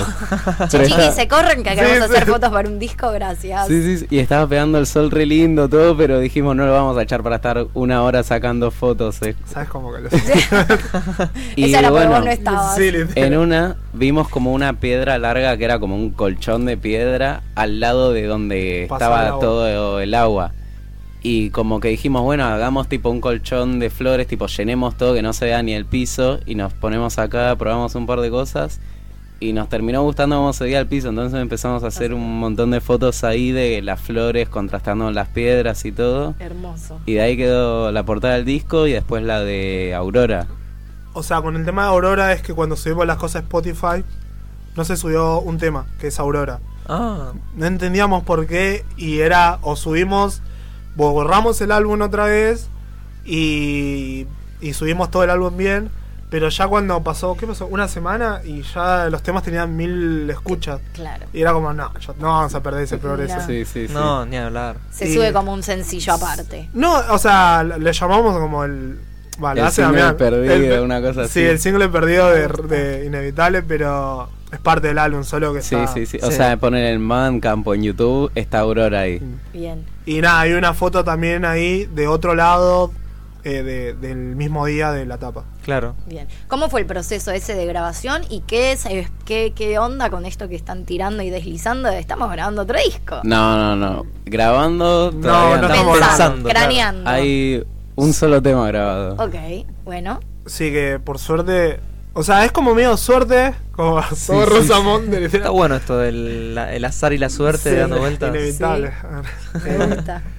estaba- se corren que queremos sí. hacer fotos para un disco, gracias. Sí, sí, sí, y estaba pegando el sol re lindo todo, pero dijimos no lo vamos a echar para estar una hora sacando fotos. eh. ¿Sabes cómo que lo Y Esa era bueno, vos no estabas. Sí, literal. En una vimos como una piedra larga que era como un colchón de piedra al lado de donde Pasaba estaba todo el agua. Y como que dijimos, bueno, hagamos tipo un colchón de flores, tipo llenemos todo que no se vea ni el piso y nos ponemos acá, probamos un par de cosas y nos terminó gustando cómo se veía el piso, entonces empezamos a hacer un montón de fotos ahí de las flores contrastando con las piedras y todo. Hermoso. Y de ahí quedó la portada del disco y después la de Aurora. O sea, con el tema de Aurora es que cuando subimos las cosas a Spotify, no se subió un tema, que es Aurora. Ah, No entendíamos por qué y era o subimos, borramos el álbum otra vez y, y subimos todo el álbum bien, pero ya cuando pasó, ¿qué pasó? Una semana y ya los temas tenían mil escuchas. Claro. Y era como, no, ya no vamos a perder ese progreso. No. Sí, sí, sí. no, ni hablar. Se Y- sube como un sencillo aparte. No, o sea, le llamamos como el... Vale, El hace single perdido, El- una cosa Sí, así. el single perdido de, de Inevitable, pero es parte del álbum, solo que Sí, está... sí, sí. O Sí. sea, poner el Man Campo en YouTube, está Aurora ahí. Bien. Y nada, hay una foto también ahí de otro lado, eh, de- del mismo día de la tapa. Claro. Bien. ¿Cómo fue el proceso ese de grabación y qué, es, eh, qué, qué onda con esto que están tirando y deslizando? Estamos grabando otro disco. No, no, no. Grabando No, no no. estamos pensando, claro. craneando. Hay un solo tema grabado. Ok, bueno. Sí que por suerte, o sea, es como medio suerte, como todo sí. Está bueno esto del la- el azar y la suerte Sí, dando vueltas. Inevitable. Me gusta.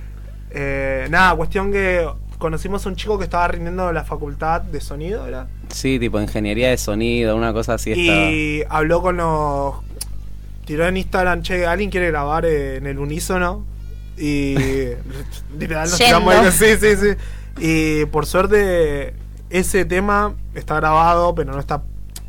Eh, nada, cuestión que conocimos a un chico que estaba rindiendo la facultad de sonido, ¿era? Sí, tipo ingeniería de sonido, una cosa así estaba. y habló con los. Tiró en Instagram, che, ¿alguien quiere grabar eh, en el unísono? Y. literal, nos tiramos ahí, Sí, sí, sí. Y por suerte, ese tema está grabado, pero no está.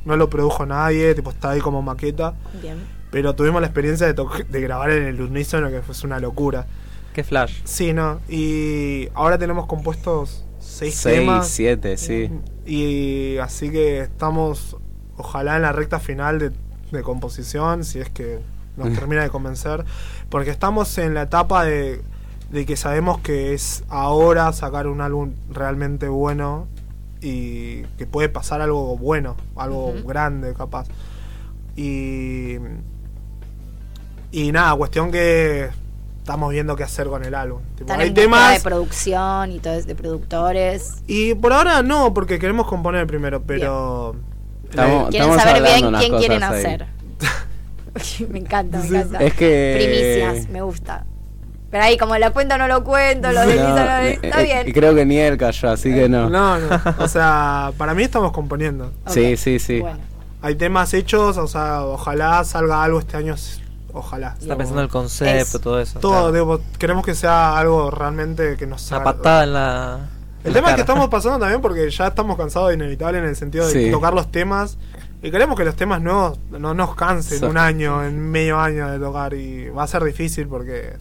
No lo produjo nadie, tipo, está ahí como maqueta. Bien. Pero tuvimos la experiencia de, de grabar en el unísono, que fue una locura. Qué flash. Sí, no. Y ahora tenemos compuestos seis, Seis, temas. siete, sí. Y así que estamos, ojalá en la recta final de, de composición, si es que nos termina de convencer, porque estamos en la etapa de, de que sabemos que es ahora sacar un álbum realmente bueno y que puede pasar algo bueno, algo grande capaz. Y, y nada, cuestión que estamos viendo qué hacer con el álbum. Tipo, hay temas... de producción y todo eso, de productores. Y por ahora no, porque queremos componer primero, pero... Estamos- Quieren estamos saber bien quién quieren ahí. hacer. me encanta, me encanta. Es que- Primicias, me gusta. Pero ahí, como la cuento, no lo cuento, lo No, deslizo, no lo eh, Está eh, bien. Y creo que ni él cayó, así que no. No, no. O sea, para mí estamos componiendo. Sí, sí, sí. Bueno, Hay temas hechos, o sea, ojalá salga algo este año. Ojalá. Está pensando el concepto, todo eso. Todo, claro. digo, queremos que sea algo realmente que nos Una patada en la. El tema es que estamos pasando también porque ya estamos cansados de inevitable en el sentido de Sí. tocar los temas. Y queremos que los temas nuevos no nos cansen So- un año, en medio año de tocar. Y va a ser difícil porque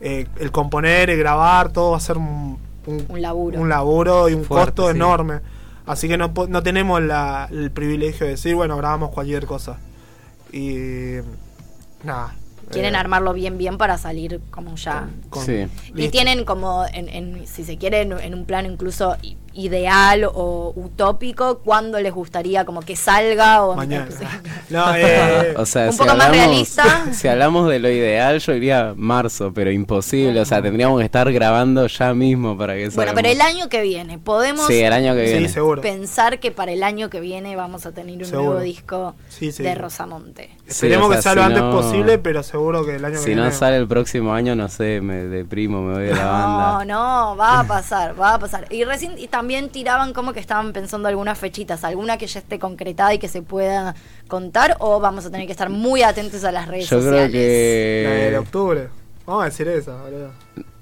eh, el componer, el grabar, todo va a ser un, un- un laburo. un laburo y un Fuerte, costo sí. enorme. Así que no, no tenemos la- el privilegio de decir, bueno, grabamos cualquier cosa. Y nada. Quieren eh, armarlo bien, bien para salir como ya. con- Sí. Y listo. tienen como, en, en- si se quiere, en, en un plano incluso ideal o utópico, cuándo les gustaría como que salga o Mañana. Sí. No, eh, O sea, Un si poco más realista. Si hablamos de lo ideal, yo diría marzo, pero imposible. O sea, tendríamos que estar grabando ya mismo para que Bueno, salga. pero el año que viene, podemos Sí, el año que sí, viene. seguro. pensar que para el año que viene vamos a tener un Seguro. nuevo disco Sí, sí. de Rosamonte. Esperemos Sí, que sea, sea lo si antes no- posible, pero seguro que el año que Si viene. no sale el próximo año, no sé, me deprimo, me voy de la No, no, va a pasar, va a pasar. Y recién y también tiraban como que estaban pensando algunas fechitas, alguna que ya esté concretada y que se pueda contar, o vamos a tener que estar muy atentos a las redes Yo creo sociales. La de octubre. Vamos a decir esa, boludo.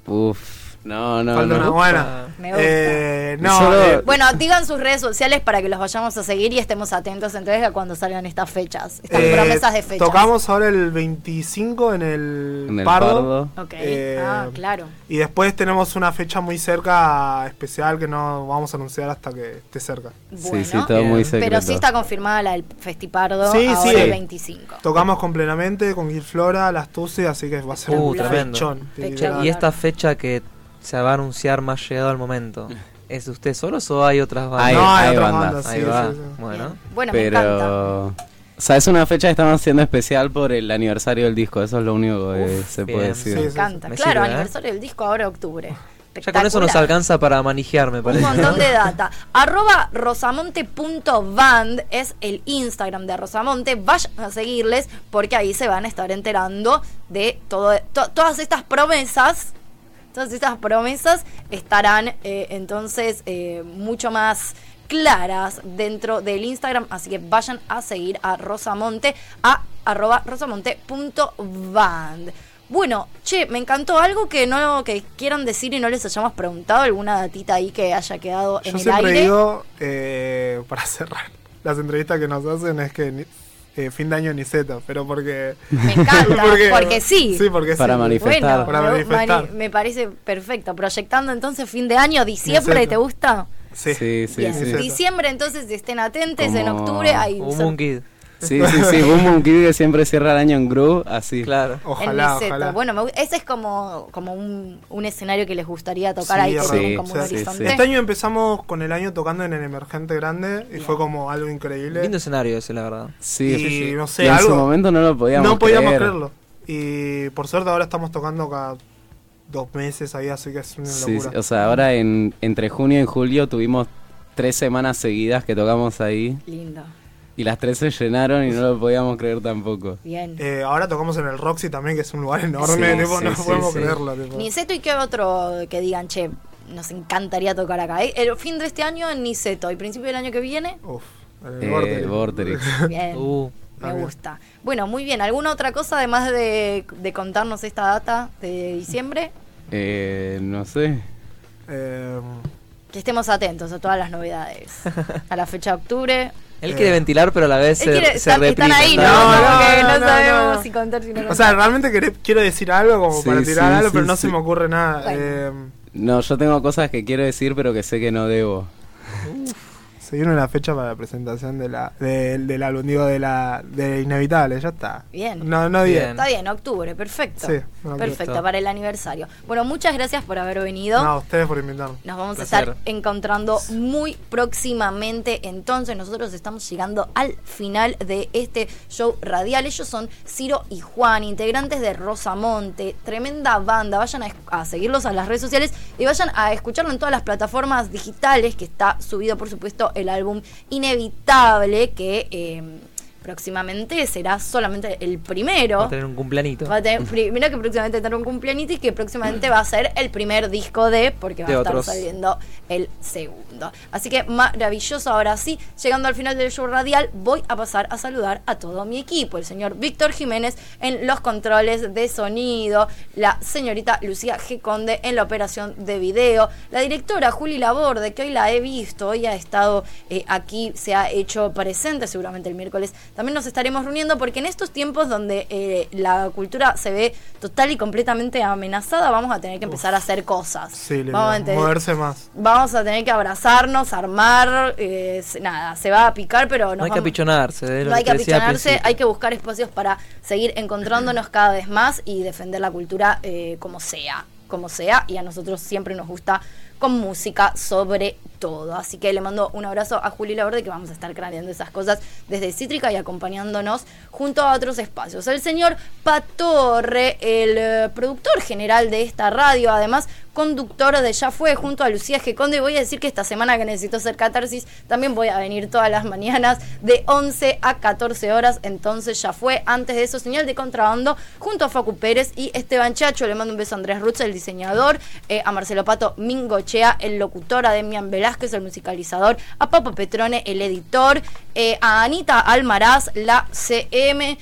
Uf, no, no. Falta no. una buena. Me gusta. Eh, no, Solo- eh, Bueno, digan sus redes sociales para que los vayamos a seguir y estemos atentos entonces a cuando salgan estas fechas, estas eh, promesas de fechas. Tocamos ahora el 25 en el, En el Pardo. Pardo. Ok, Eh, ah, claro. Y después tenemos una fecha muy cerca especial que no vamos a anunciar hasta que esté cerca. Bueno, Sí, sí, todo muy secreto. pero sí está confirmada la del Festipardo Sí, ahora sí. el 25. Tocamos completamente con Gil Flora, las Tusi, así que va a ser Uh, un tremendo. fechón. Fechón. Y esta fecha que se va a anunciar más llegado al momento, ¿es de ustedes solos o hay otras bandas? Hay- no, hay, hay otras bandas. bandas, Ahí sí, va. sí, sí. Bueno. Bueno, me encanta. Pero. O sea, es una fecha que estamos haciendo especial por el aniversario del disco. Eso es lo único que Uf, se bien. puede Sí, decir. Me encanta. Me claro, sirve, ¿eh? aniversario del disco ahora octubre. ya con eso nos alcanza para manejar, me Un parece. montón de data. Arroba rosamonte.band es el Instagram de Rosamonte. Vayan a seguirles porque ahí se van a estar enterando de todo, to- todas estas promesas. Todas estas promesas estarán eh, entonces eh, mucho más claras dentro del Instagram. Así que vayan a seguir a Rosamonte a arroba rosamonte.band. Bueno, che, me encantó algo que no que quieran decir y no les hayamos preguntado, alguna datita ahí que haya quedado en Yo el siempre aire. digo, eh, para cerrar, las entrevistas que nos hacen es que eh, fin de año ni Z, pero porque... Me encanta, porque, sí. Sí, porque Para sí. manifestar. Bueno, Para me, manifestar. mani- me parece perfecto. Proyectando entonces fin de año, diciembre, Ni ¿te gusta? Sí. Sí, sí, Bien, sí. sí. diciembre entonces estén atentos, en octubre hay Un Moon Kid. Sí, sí, sí, Boom Boom Kid que siempre cierra el año en Groove, así. Claro. Ojalá, en ojalá. Bueno, me ese es como, como un, un escenario que les gustaría tocar Sí, ahí, como, Sí, como sí, un sí, horizonte. sí. Este año empezamos con el año tocando en el Emergente Grande y fue como algo increíble. Lindo escenario ese, la verdad. Sí, y sí, sí. no sé, Y en algo. su momento no lo podíamos no podíamos creer. creerlo. Y por suerte ahora estamos tocando cada dos meses ahí, así que es una Sí, locura. sí, o sea, ahora en, entre junio y julio tuvimos tres semanas seguidas que tocamos ahí Lindo. Y las tres se llenaron y no lo podíamos creer tampoco. Bien. Eh, ahora tocamos en el Roxy también, que es un lugar enorme, Sí, tipo, sí, no sí, podemos sí. creerlo. Tipo. Niceto y qué otro que digan, che, nos encantaría tocar acá. ¿eh? El fin de este año en Niceto y principio del año que viene, Uf, en el Eh. Vorterix. bien. Uh, Me gusta. Bueno, muy bien. ¿Alguna otra cosa además de, de contarnos esta data de diciembre? Eh, no sé. Eh, Que estemos atentos a todas las novedades. A la fecha de octubre. Él quiere ventilar, pero a la vez Él se, quiere- se están, reprime. están ahí, ¿no? No, no, que no, no, no, sabemos no. si contar, si no o contar. sea, realmente queré- quiero decir algo como Sí, para sí, tirar algo, sí, pero no se me ocurre nada. Bueno. Eh, No, yo tengo cosas que quiero decir pero que sé que no debo. se viene la fecha para la presentación de la, de- del álbum, digo, de la de Inevitable, ya está. Bien. No, no Bien. bien. Está bien, octubre, perfecto. Sí, perfecto, para el aniversario. Bueno, muchas gracias por haber venido. No, a ustedes por invitarme. Nos vamos Placer. a estar encontrando muy próximamente. Entonces, nosotros estamos llegando al final de este show radial. Ellos son Ciro y Juan, integrantes de Rosamonte. Tremenda banda. Vayan a, a seguirlos a las redes sociales y vayan a escucharlo en todas las plataformas digitales. Que está subido, por supuesto, el álbum Inevitable. Que. eh, próximamente será solamente el primero. Va a tener un cumpleañito. Va a tener, primero que próximamente tendrá un cumpleañito y que próximamente va a ser el primer disco de, porque va De a estar otros. saliendo el segundo. Así que maravilloso. Ahora sí, llegando al final del show radial, voy a pasar a saludar a todo mi equipo. El señor Víctor Jiménez en los controles de sonido, la señorita Lucía G. Conde en la operación de video, la directora Juli Laborde, que hoy la he visto, hoy ha estado eh, aquí, se ha hecho presente, seguramente el miércoles también nos estaremos reuniendo porque en estos tiempos donde eh, la cultura se ve total y completamente amenazada, vamos a tener que empezar a hacer cosas. Sí, le- vamos, a tener, moverse más. vamos a tener que abrazarnos, armar, eh, nada, se va a picar, pero No nos hay que apichonarse. lo no hay que apichanarse, principio. hay que buscar espacios para seguir encontrándonos cada vez más y defender la cultura eh, como sea, como sea, y a nosotros siempre nos gusta con música sobre todo. Así que le mando un abrazo a Juli Laborde que vamos a estar craneando esas cosas desde Cítrica y acompañándonos junto a otros espacios. El señor Patorre, el eh, productor general de esta radio, además conductor de Ya Fue junto a Lucía G. Conde. Y voy a decir que esta semana que necesito hacer catarsis, también voy a venir todas las mañanas de 11 a 14 horas. Entonces ya fue. Antes de eso, señal de contrabando junto a Facu Pérez y Esteban Chacho. Le mando un beso a Andrés Rutz, el diseñador, eh, a Marcelo Pato Mingochea, el locutor, a Demian Velázquez, el musicalizador, a Papo Petrone, el editor, eh, a Anita Almaraz, la CM.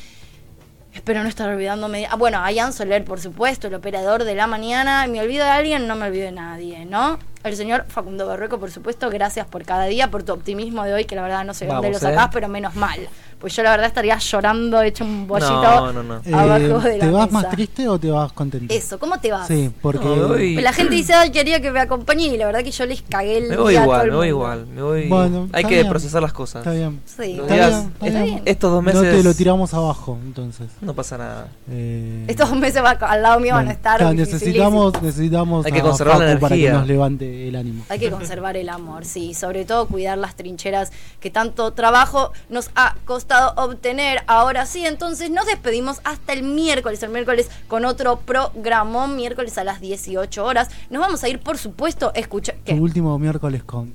Espero no estar olvidándome. Ah, bueno, a Ian Soler, por supuesto, el operador de la mañana. ¿Me olvido de alguien? No me olvido de nadie, ¿no? El señor Facundo Barreco, por supuesto, gracias por cada día, por tu optimismo de hoy, que la verdad no sé dónde lo ¿eh? sacás, pero menos mal. Pues yo la verdad estaría llorando, hecho un bollito No, no, no. abajo Eh, de la ¿Te vas mesa. más triste o te vas contento? Eso, ¿cómo te vas? Sí, porque No, voy- Pues La gente dice, ay, quería que me acompañe, y la verdad que yo les cagué el Me voy día a todo igual, el me voy igual. Me voy... Bueno, Hay que bien. procesar las cosas. está bien. Sí, Los Está días- bien, está está bien. bien. Estos dos No meses te lo tiramos abajo, entonces. no pasa nada. Eh, Estos dos meses va- al lado mío van a estar dificilísimos. necesitamos, necesitamos Hay que conservar la Facu para que energía. nos levante el ánimo. Hay que conservar el amor, sí, sobre todo cuidar las trincheras que tanto trabajo nos ha costado obtener. Ahora sí, entonces nos despedimos hasta el miércoles, el miércoles con otro programón, miércoles a las 18 horas. Nos vamos a ir, por supuesto, escuchar... ¿Qué? último miércoles con.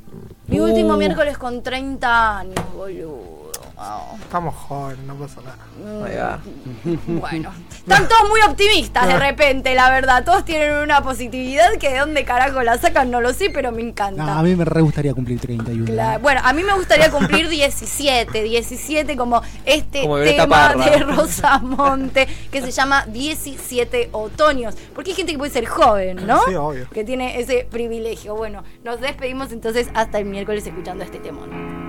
Mi último Uh, miércoles con 30 años, boludo. Estamos jóvenes, no pasa nada. Ahí va. Bueno, están todos muy optimistas de repente, la verdad. Todos tienen una positividad que de dónde carajo la sacan, no lo sé, pero me encanta. No, a mí me re gustaría cumplir 31. Claro, Bueno, a mí me gustaría cumplir 17, 17 como este Como tema de Rosamonte que se llama 17 otoños. Porque hay gente que puede ser joven, ¿no? Sí, obvio. Que tiene ese privilegio. Bueno, nos despedimos entonces hasta el miércoles escuchando este temón.